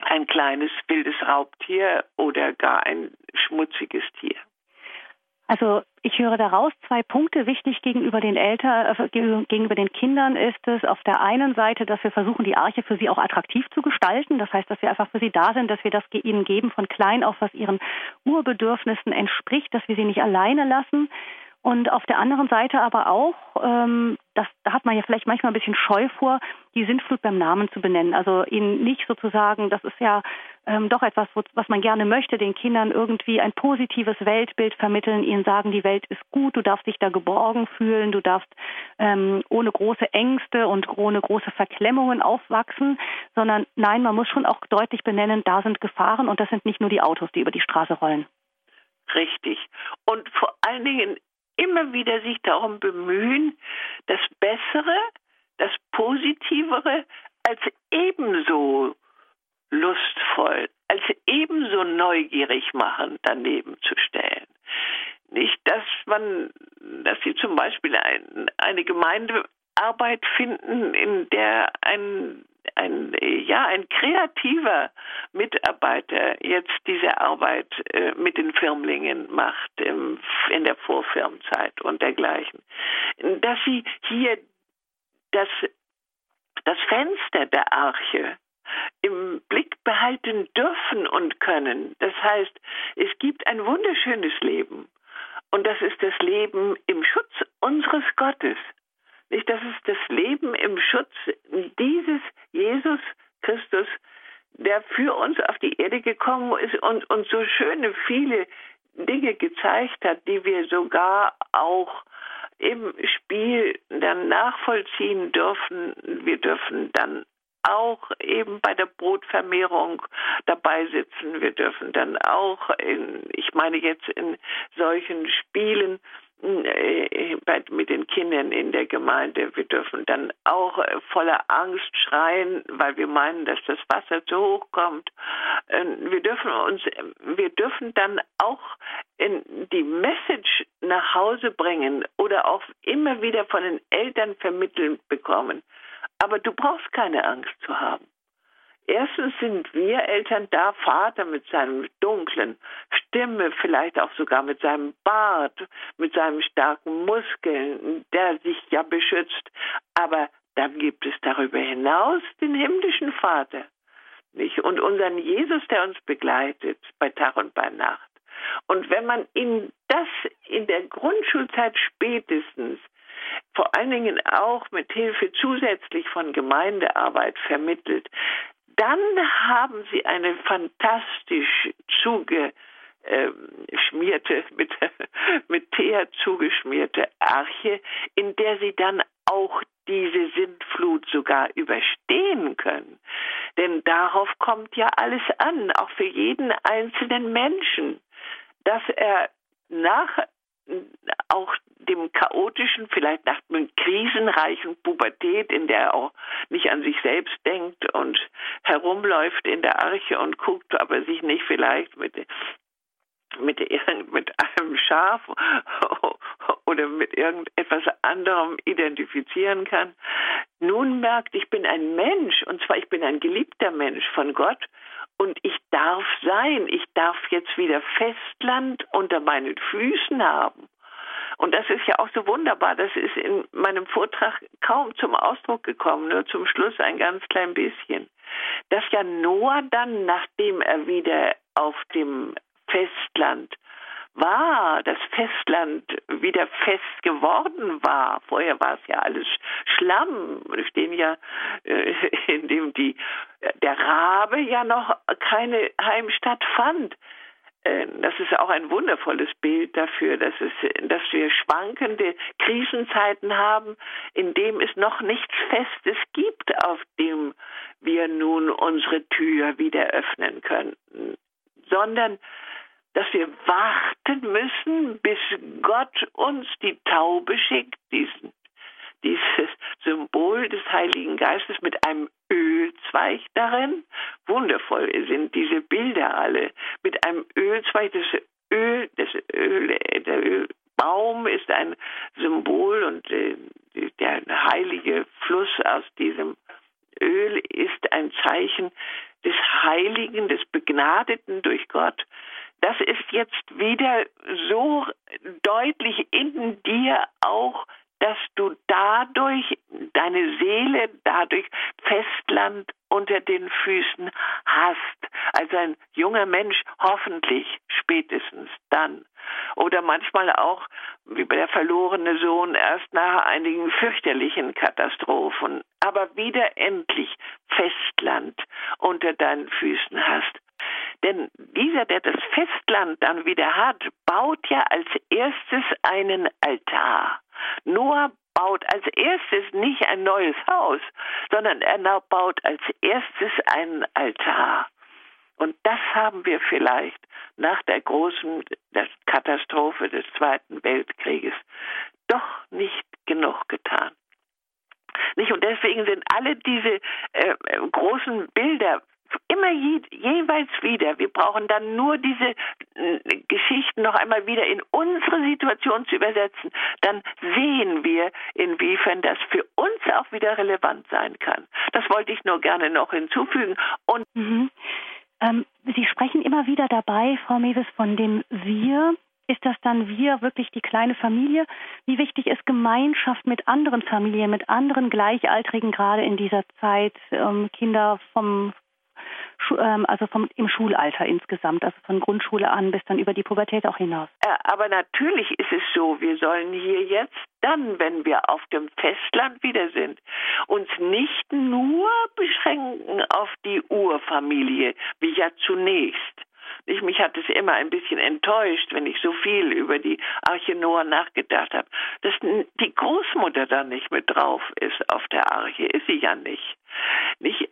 ein kleines wildes Raubtier oder gar ein schmutziges Tier. Also ich höre daraus zwei Punkte. Wichtig gegenüber den Eltern, äh, gegenüber den Kindern ist es auf der einen Seite, dass wir versuchen, die Arche für sie auch attraktiv zu gestalten. Das heißt, dass wir einfach für sie da sind, dass wir das ihnen geben von klein auf, was ihren Urbedürfnissen entspricht, dass wir sie nicht alleine lassen. Und auf der anderen Seite aber auch, ähm, das, da hat man ja vielleicht manchmal ein bisschen Scheu vor, die Sintflut beim Namen zu benennen. Also ihnen nicht sozusagen, das ist ja ähm, doch etwas, was man gerne möchte, den Kindern irgendwie ein positives Weltbild vermitteln, ihnen sagen, die Welt ist gut, du darfst dich da geborgen fühlen, du darfst ähm, ohne große Ängste und ohne große Verklemmungen aufwachsen, sondern nein, man muss schon auch deutlich benennen, da sind Gefahren und das sind nicht nur die Autos, die über die Straße rollen. Richtig. Und vor allen Dingen immer wieder sich darum bemühen, das Bessere, das Positivere als ebenso lustvoll, als ebenso neugierig machen daneben zu stellen. Nicht, dass man, dass sie zum Beispiel ein, eine Gemeindearbeit finden, in der ein ein, ja, ein kreativer Mitarbeiter jetzt diese Arbeit äh, mit den Firmlingen macht im, in der Vorfirmenzeit und dergleichen. Dass sie hier das, das Fenster der Arche im Blick behalten dürfen und können. Das heißt, es gibt ein wunderschönes Leben. Und das ist das Leben im Schutz unseres Gottes. Nicht, das ist das Leben im Schutz dieses Jesus Christus, der für uns auf die Erde gekommen ist und uns so schöne viele Dinge gezeigt hat, die wir sogar auch im Spiel dann nachvollziehen dürfen. Wir dürfen dann auch eben bei der Brotvermehrung dabei sitzen. Wir dürfen dann auch in, ich meine jetzt in solchen Spielen mit den Kindern in der Gemeinde. Wir dürfen dann auch äh, voller Angst schreien, weil wir meinen, dass das Wasser zu hoch kommt. Wir dürfen uns, wir dürfen dann auch die Message nach Hause bringen oder auch immer wieder von den Eltern vermittelt bekommen. Aber du brauchst keine Angst zu haben. Erstens sind wir Eltern da, Vater mit seinem dunklen Stimme, vielleicht auch sogar mit seinem Bart, mit seinen starken Muskeln, der sich ja beschützt. Aber dann gibt es darüber hinaus den himmlischen Vater. Nicht? Und unseren Jesus, der uns begleitet bei Tag und bei Nacht. Und wenn man ihm das in der Grundschulzeit spätestens vor allen Dingen auch mit Hilfe zusätzlich von Gemeindearbeit vermittelt, dann haben sie eine fantastisch zugeschmierte, mit, mit Teer zugeschmierte Arche, in der sie dann auch diese Sintflut sogar überstehen können. Denn darauf kommt ja alles an, auch für jeden einzelnen Menschen, dass er nach auch dem chaotischen, vielleicht nach einem krisenreichen Pubertät, in der er auch nicht an sich selbst denkt und herumläuft in der Arche und guckt, ob er sich nicht vielleicht mit mit, mit einem Schaf oder mit irgendetwas anderem identifizieren kann. Nun merkt, ich bin ein Mensch, und zwar ich bin ein geliebter Mensch von Gott, und ich darf sein, ich darf jetzt wieder Festland unter meinen Füßen haben. Und das ist ja auch so wunderbar. Das ist in meinem Vortrag kaum zum Ausdruck gekommen, nur zum Schluss ein ganz klein bisschen. Dass ja Noah dann, nachdem er wieder auf dem Festland war, das Festland wieder fest geworden war. Vorher war es ja alles Schlamm. Stehen ja, äh, in dem die, der Rabe ja noch keine Heimstatt fand. Äh, das ist auch ein wundervolles Bild dafür, dass, es, dass wir schwankende Krisenzeiten haben, in dem es noch nichts Festes gibt, auf dem wir nun unsere Tür wieder öffnen könnten, sondern dass wir warten müssen, bis Gott uns die Taube schickt, diesen, dieses Symbol des Heiligen Geistes mit einem Ölzweig darin. Wundervoll sind diese Bilder alle. Mit einem Ölzweig, das Öl, das Öl, der Ölbaum ist ein Symbol und äh, der heilige Fluss aus diesem Öl ist ein Zeichen des Heiligen, des Begnadeten durch Gott das ist jetzt wieder so deutlich in dir auch, dass du dadurch deine Seele dadurch Festland unter den Füßen hast. Also ein junger Mensch hoffentlich spätestens dann. Oder manchmal auch, wie der verlorene Sohn, erst nach einigen fürchterlichen Katastrophen, aber wieder endlich Festland unter deinen Füßen hast. Denn dieser, der das Festland dann wieder hat, baut ja als erstes einen Altar. Noah baut als erstes nicht ein neues Haus, sondern er baut als erstes einen Altar. Und das haben wir vielleicht nach der großen Katastrophe des Zweiten Weltkrieges doch nicht genug getan. Nicht? Und deswegen sind alle diese äh, großen Bilder immer je, jeweils wieder. Wir brauchen dann nur diese äh, Geschichten noch einmal wieder in unsere Situation zu übersetzen. Dann sehen wir, inwiefern das für uns auch wieder relevant sein kann. Das wollte ich nur gerne noch hinzufügen. Und mhm. ähm, Sie sprechen immer wieder dabei, Frau Mewes, von dem Wir. Ist das dann wir, wirklich die kleine Familie? Wie wichtig ist Gemeinschaft mit anderen Familien, mit anderen Gleichaltrigen gerade in dieser Zeit? Ähm, Kinder vom also vom, im Schulalter insgesamt, also von Grundschule an bis dann über die Pubertät auch hinaus. Aber natürlich ist es so, wir sollen hier jetzt dann, wenn wir auf dem Festland wieder sind, uns nicht nur beschränken auf die Urfamilie, wie ja zunächst. Ich, mich hat es immer ein bisschen enttäuscht, wenn ich so viel über die Arche Noah nachgedacht habe, dass die Großmutter da nicht mit drauf ist auf der Arche. Ist sie ja nicht. nicht äh,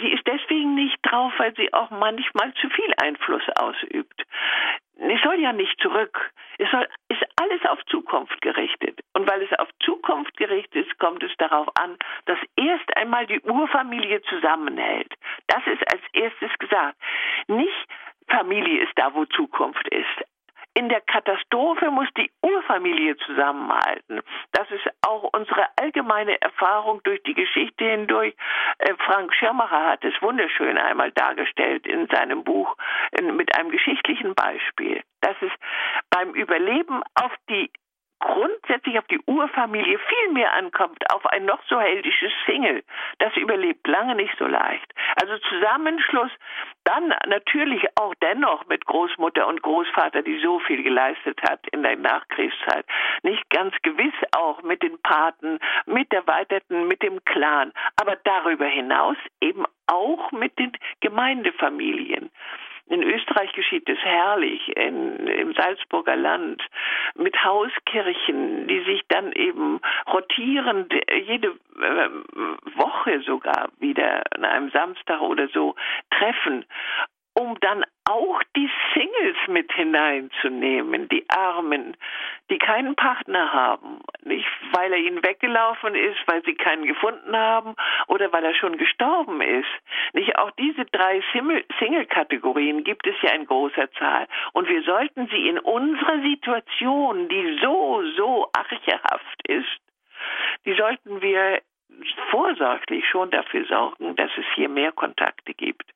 sie ist deswegen nicht drauf, weil sie auch manchmal zu viel Einfluss ausübt. Es soll ja nicht zurück. Es soll, ist alles auf Zukunft Zukunft gerichtet. Und weil es auf Zukunft gerichtet ist, kommt es darauf an, dass erst einmal die Urfamilie zusammenhält. Das ist als erstes gesagt. Nicht Familie ist da, wo Zukunft ist in der Katastrophe muss die Urfamilie zusammenhalten. Das ist auch unsere allgemeine Erfahrung durch die Geschichte hindurch. Äh, Frank Schirmacher hat es wunderschön einmal dargestellt in seinem Buch mit einem geschichtlichen Beispiel, dass es beim Überleben auf die grundsätzlich auf die Urfamilie viel mehr ankommt, auf ein noch so heldisches Single. Das überlebt lange nicht so leicht. Also Zusammenschluss, dann natürlich auch dennoch mit Großmutter und Großvater, die so viel geleistet hat in der Nachkriegszeit. Nicht ganz gewiss auch mit den Paten, mit der Weiterten, mit dem Clan, aber darüber hinaus eben auch mit den Gemeindefamilien. In Österreich geschieht es herrlich, in, im Salzburger Land, mit Hauskirchen, die sich dann eben rotierend jede äh, Woche sogar wieder an einem Samstag oder so treffen um dann auch die Singles mit hineinzunehmen, die Armen, die keinen Partner haben, nicht weil er ihnen weggelaufen ist, weil sie keinen gefunden haben oder weil er schon gestorben ist. Nicht auch diese drei Single-Kategorien gibt es ja in großer Zahl. Und wir sollten sie in unserer Situation, die so so archehaft ist, die sollten wir vorsorglich schon dafür sorgen, dass es hier mehr Kontakte gibt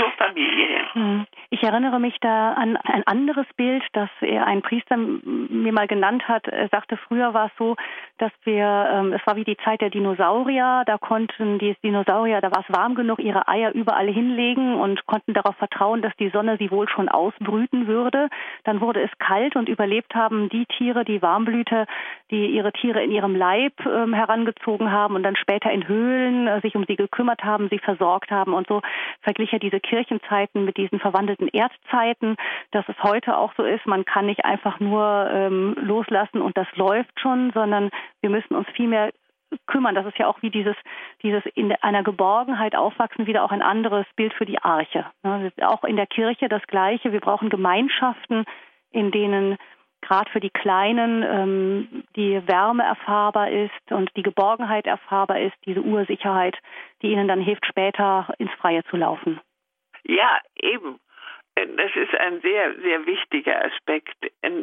zur Familie. Hm. Ich erinnere mich da an ein anderes Bild, das ein Priester mir mal genannt hat. Er sagte, früher war es so, dass wir, ähm, es war wie die Zeit der Dinosaurier, da konnten die Dinosaurier, da war es warm genug, ihre Eier überall hinlegen und konnten darauf vertrauen, dass die Sonne sie wohl schon ausbrüten würde. Dann wurde es kalt und überlebt haben die Tiere, die Warmblüter, die ihre Tiere in ihrem Leib ähm, herangezogen haben und dann später in Höhlen äh, sich um sie gekümmert haben, sie versorgt haben und so verglich er diese Kirchenzeiten mit diesen verwandelten Erdzeiten, dass es heute auch so ist, man kann nicht einfach nur ähm, loslassen und das läuft schon, sondern wir müssen uns viel mehr kümmern. Das ist ja auch wie dieses, dieses in einer Geborgenheit aufwachsen, wieder auch ein anderes Bild für die Arche. Ne? Auch in der Kirche das Gleiche. Wir brauchen Gemeinschaften, in denen gerade für die Kleinen ähm, die Wärme erfahrbar ist und die Geborgenheit erfahrbar ist, diese Ursicherheit, die ihnen dann hilft, später ins Freie zu laufen. Ja, eben. Das ist ein sehr, sehr wichtiger Aspekt,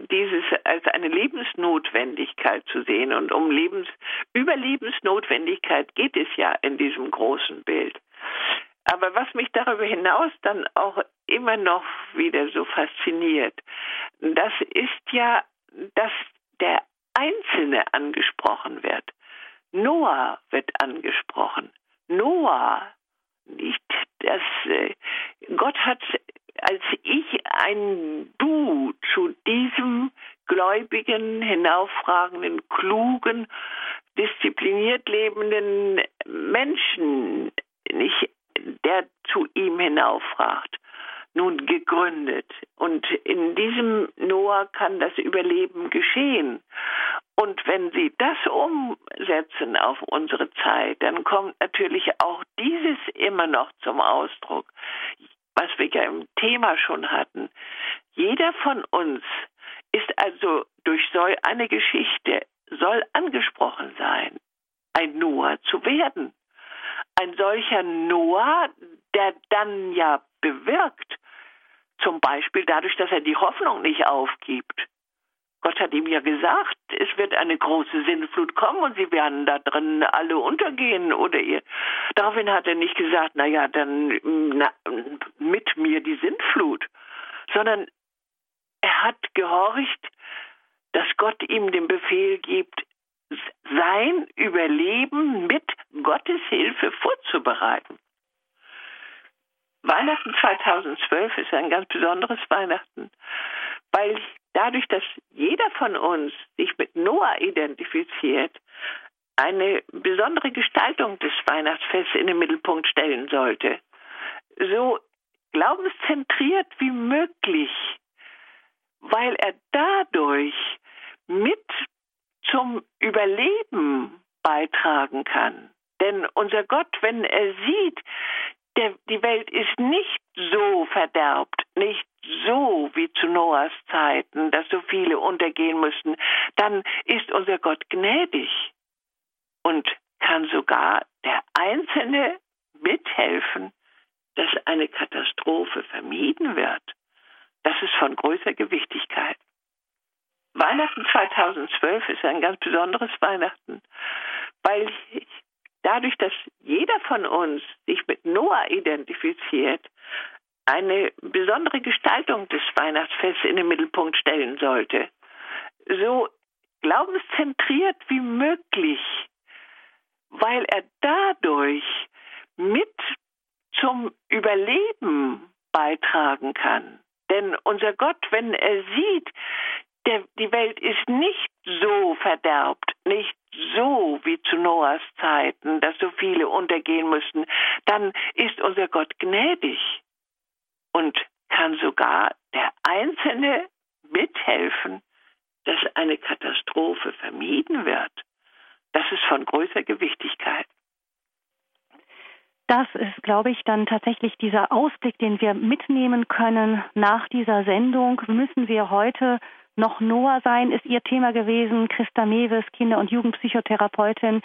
dieses als eine Lebensnotwendigkeit zu sehen. Und um Lebens, Überlebensnotwendigkeit geht es ja in diesem großen Bild. Aber was mich darüber hinaus dann auch immer noch wieder so fasziniert, das ist ja, dass der Einzelne angesprochen wird. Noah wird angesprochen. Noah, nicht das, äh, Gott hat als ich ein Du zu diesem gläubigen, hinauffragenden, klugen, diszipliniert lebenden Menschen, nicht, der zu ihm hinauffragt, nun gegründet. Und in diesem Noah kann das Überleben geschehen. Und wenn Sie das umsetzen auf unsere Zeit, dann kommt natürlich auch dieses immer noch zum Ausdruck was wir ja im Thema schon hatten. Jeder von uns ist also durch so eine Geschichte, soll angesprochen sein, ein Noah zu werden. Ein solcher Noah, der dann ja bewirkt, zum Beispiel dadurch, dass er die Hoffnung nicht aufgibt. Gott hat ihm ja gesagt, es wird eine große Sinnflut kommen und sie werden da drin alle untergehen oder ihr. Daraufhin hat er nicht gesagt, na ja, dann na, mit mir die Sinnflut, sondern er hat gehorcht, dass Gott ihm den Befehl gibt, sein Überleben mit Gottes Hilfe vorzubereiten. Weihnachten 2012 ist ein ganz besonderes Weihnachten, weil dadurch, dass jeder von uns sich mit Noah identifiziert, eine besondere Gestaltung des Weihnachtsfests in den Mittelpunkt stellen sollte. So glaubenszentriert wie möglich, weil er dadurch mit zum Überleben beitragen kann. Denn unser Gott, wenn er sieht, der, die Welt ist nicht so verderbt, nicht so wie zu Noahs Zeiten, dass so viele untergehen müssen, dann ist unser Gott gnädig und kann sogar der Einzelne mithelfen, dass eine Katastrophe vermieden wird. Das ist von größer Gewichtigkeit. Weihnachten 2012 ist ein ganz besonderes Weihnachten, weil dadurch, dass jeder von uns sich mit Noah identifiziert, eine besondere Gestaltung des Weihnachtsfests in den Mittelpunkt stellen sollte. So glaubenszentriert wie möglich, weil er dadurch mit zum Überleben beitragen kann. Denn unser Gott, wenn er sieht, der, die Welt ist nicht so verderbt, nicht so wie zu Noahs Zeiten, dass so viele untergehen müssen, dann ist unser Gott gnädig und kann sogar der Einzelne mithelfen, dass eine Katastrophe vermieden wird. Das ist von größer Gewichtigkeit. Das ist, glaube ich, dann tatsächlich dieser Ausblick, den wir mitnehmen können nach dieser Sendung. Müssen wir heute noch Noah sein, ist Ihr Thema gewesen. Christa Mewes, Kinder- und Jugendpsychotherapeutin.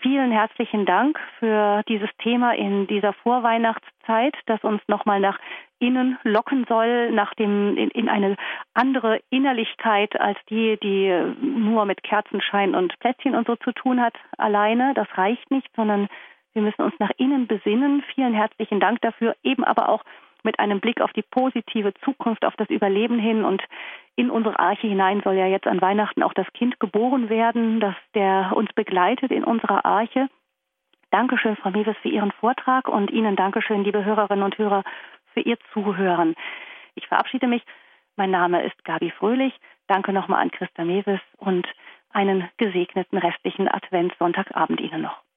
Vielen herzlichen Dank für dieses Thema in dieser Vorweihnachtszeit, das uns nochmal nach innen locken soll, nach dem, in, in, eine andere Innerlichkeit als die, die nur mit Kerzenschein und Plätzchen und so zu tun hat alleine. Das reicht nicht, sondern wir müssen uns nach innen besinnen. Vielen herzlichen Dank dafür, eben aber auch mit einem Blick auf die positive Zukunft, auf das Überleben hin. Und in unsere Arche hinein soll ja jetzt an Weihnachten auch das Kind geboren werden, das der uns begleitet in unserer Arche. Dankeschön, Frau Mewes, für Ihren Vortrag und Ihnen Dankeschön, liebe Hörerinnen und Hörer, für Ihr Zuhören. Ich verabschiede mich. Mein Name ist Gabi Fröhlich. Danke nochmal an Christa Mewes und einen gesegneten restlichen Adventssonntagabend Ihnen noch.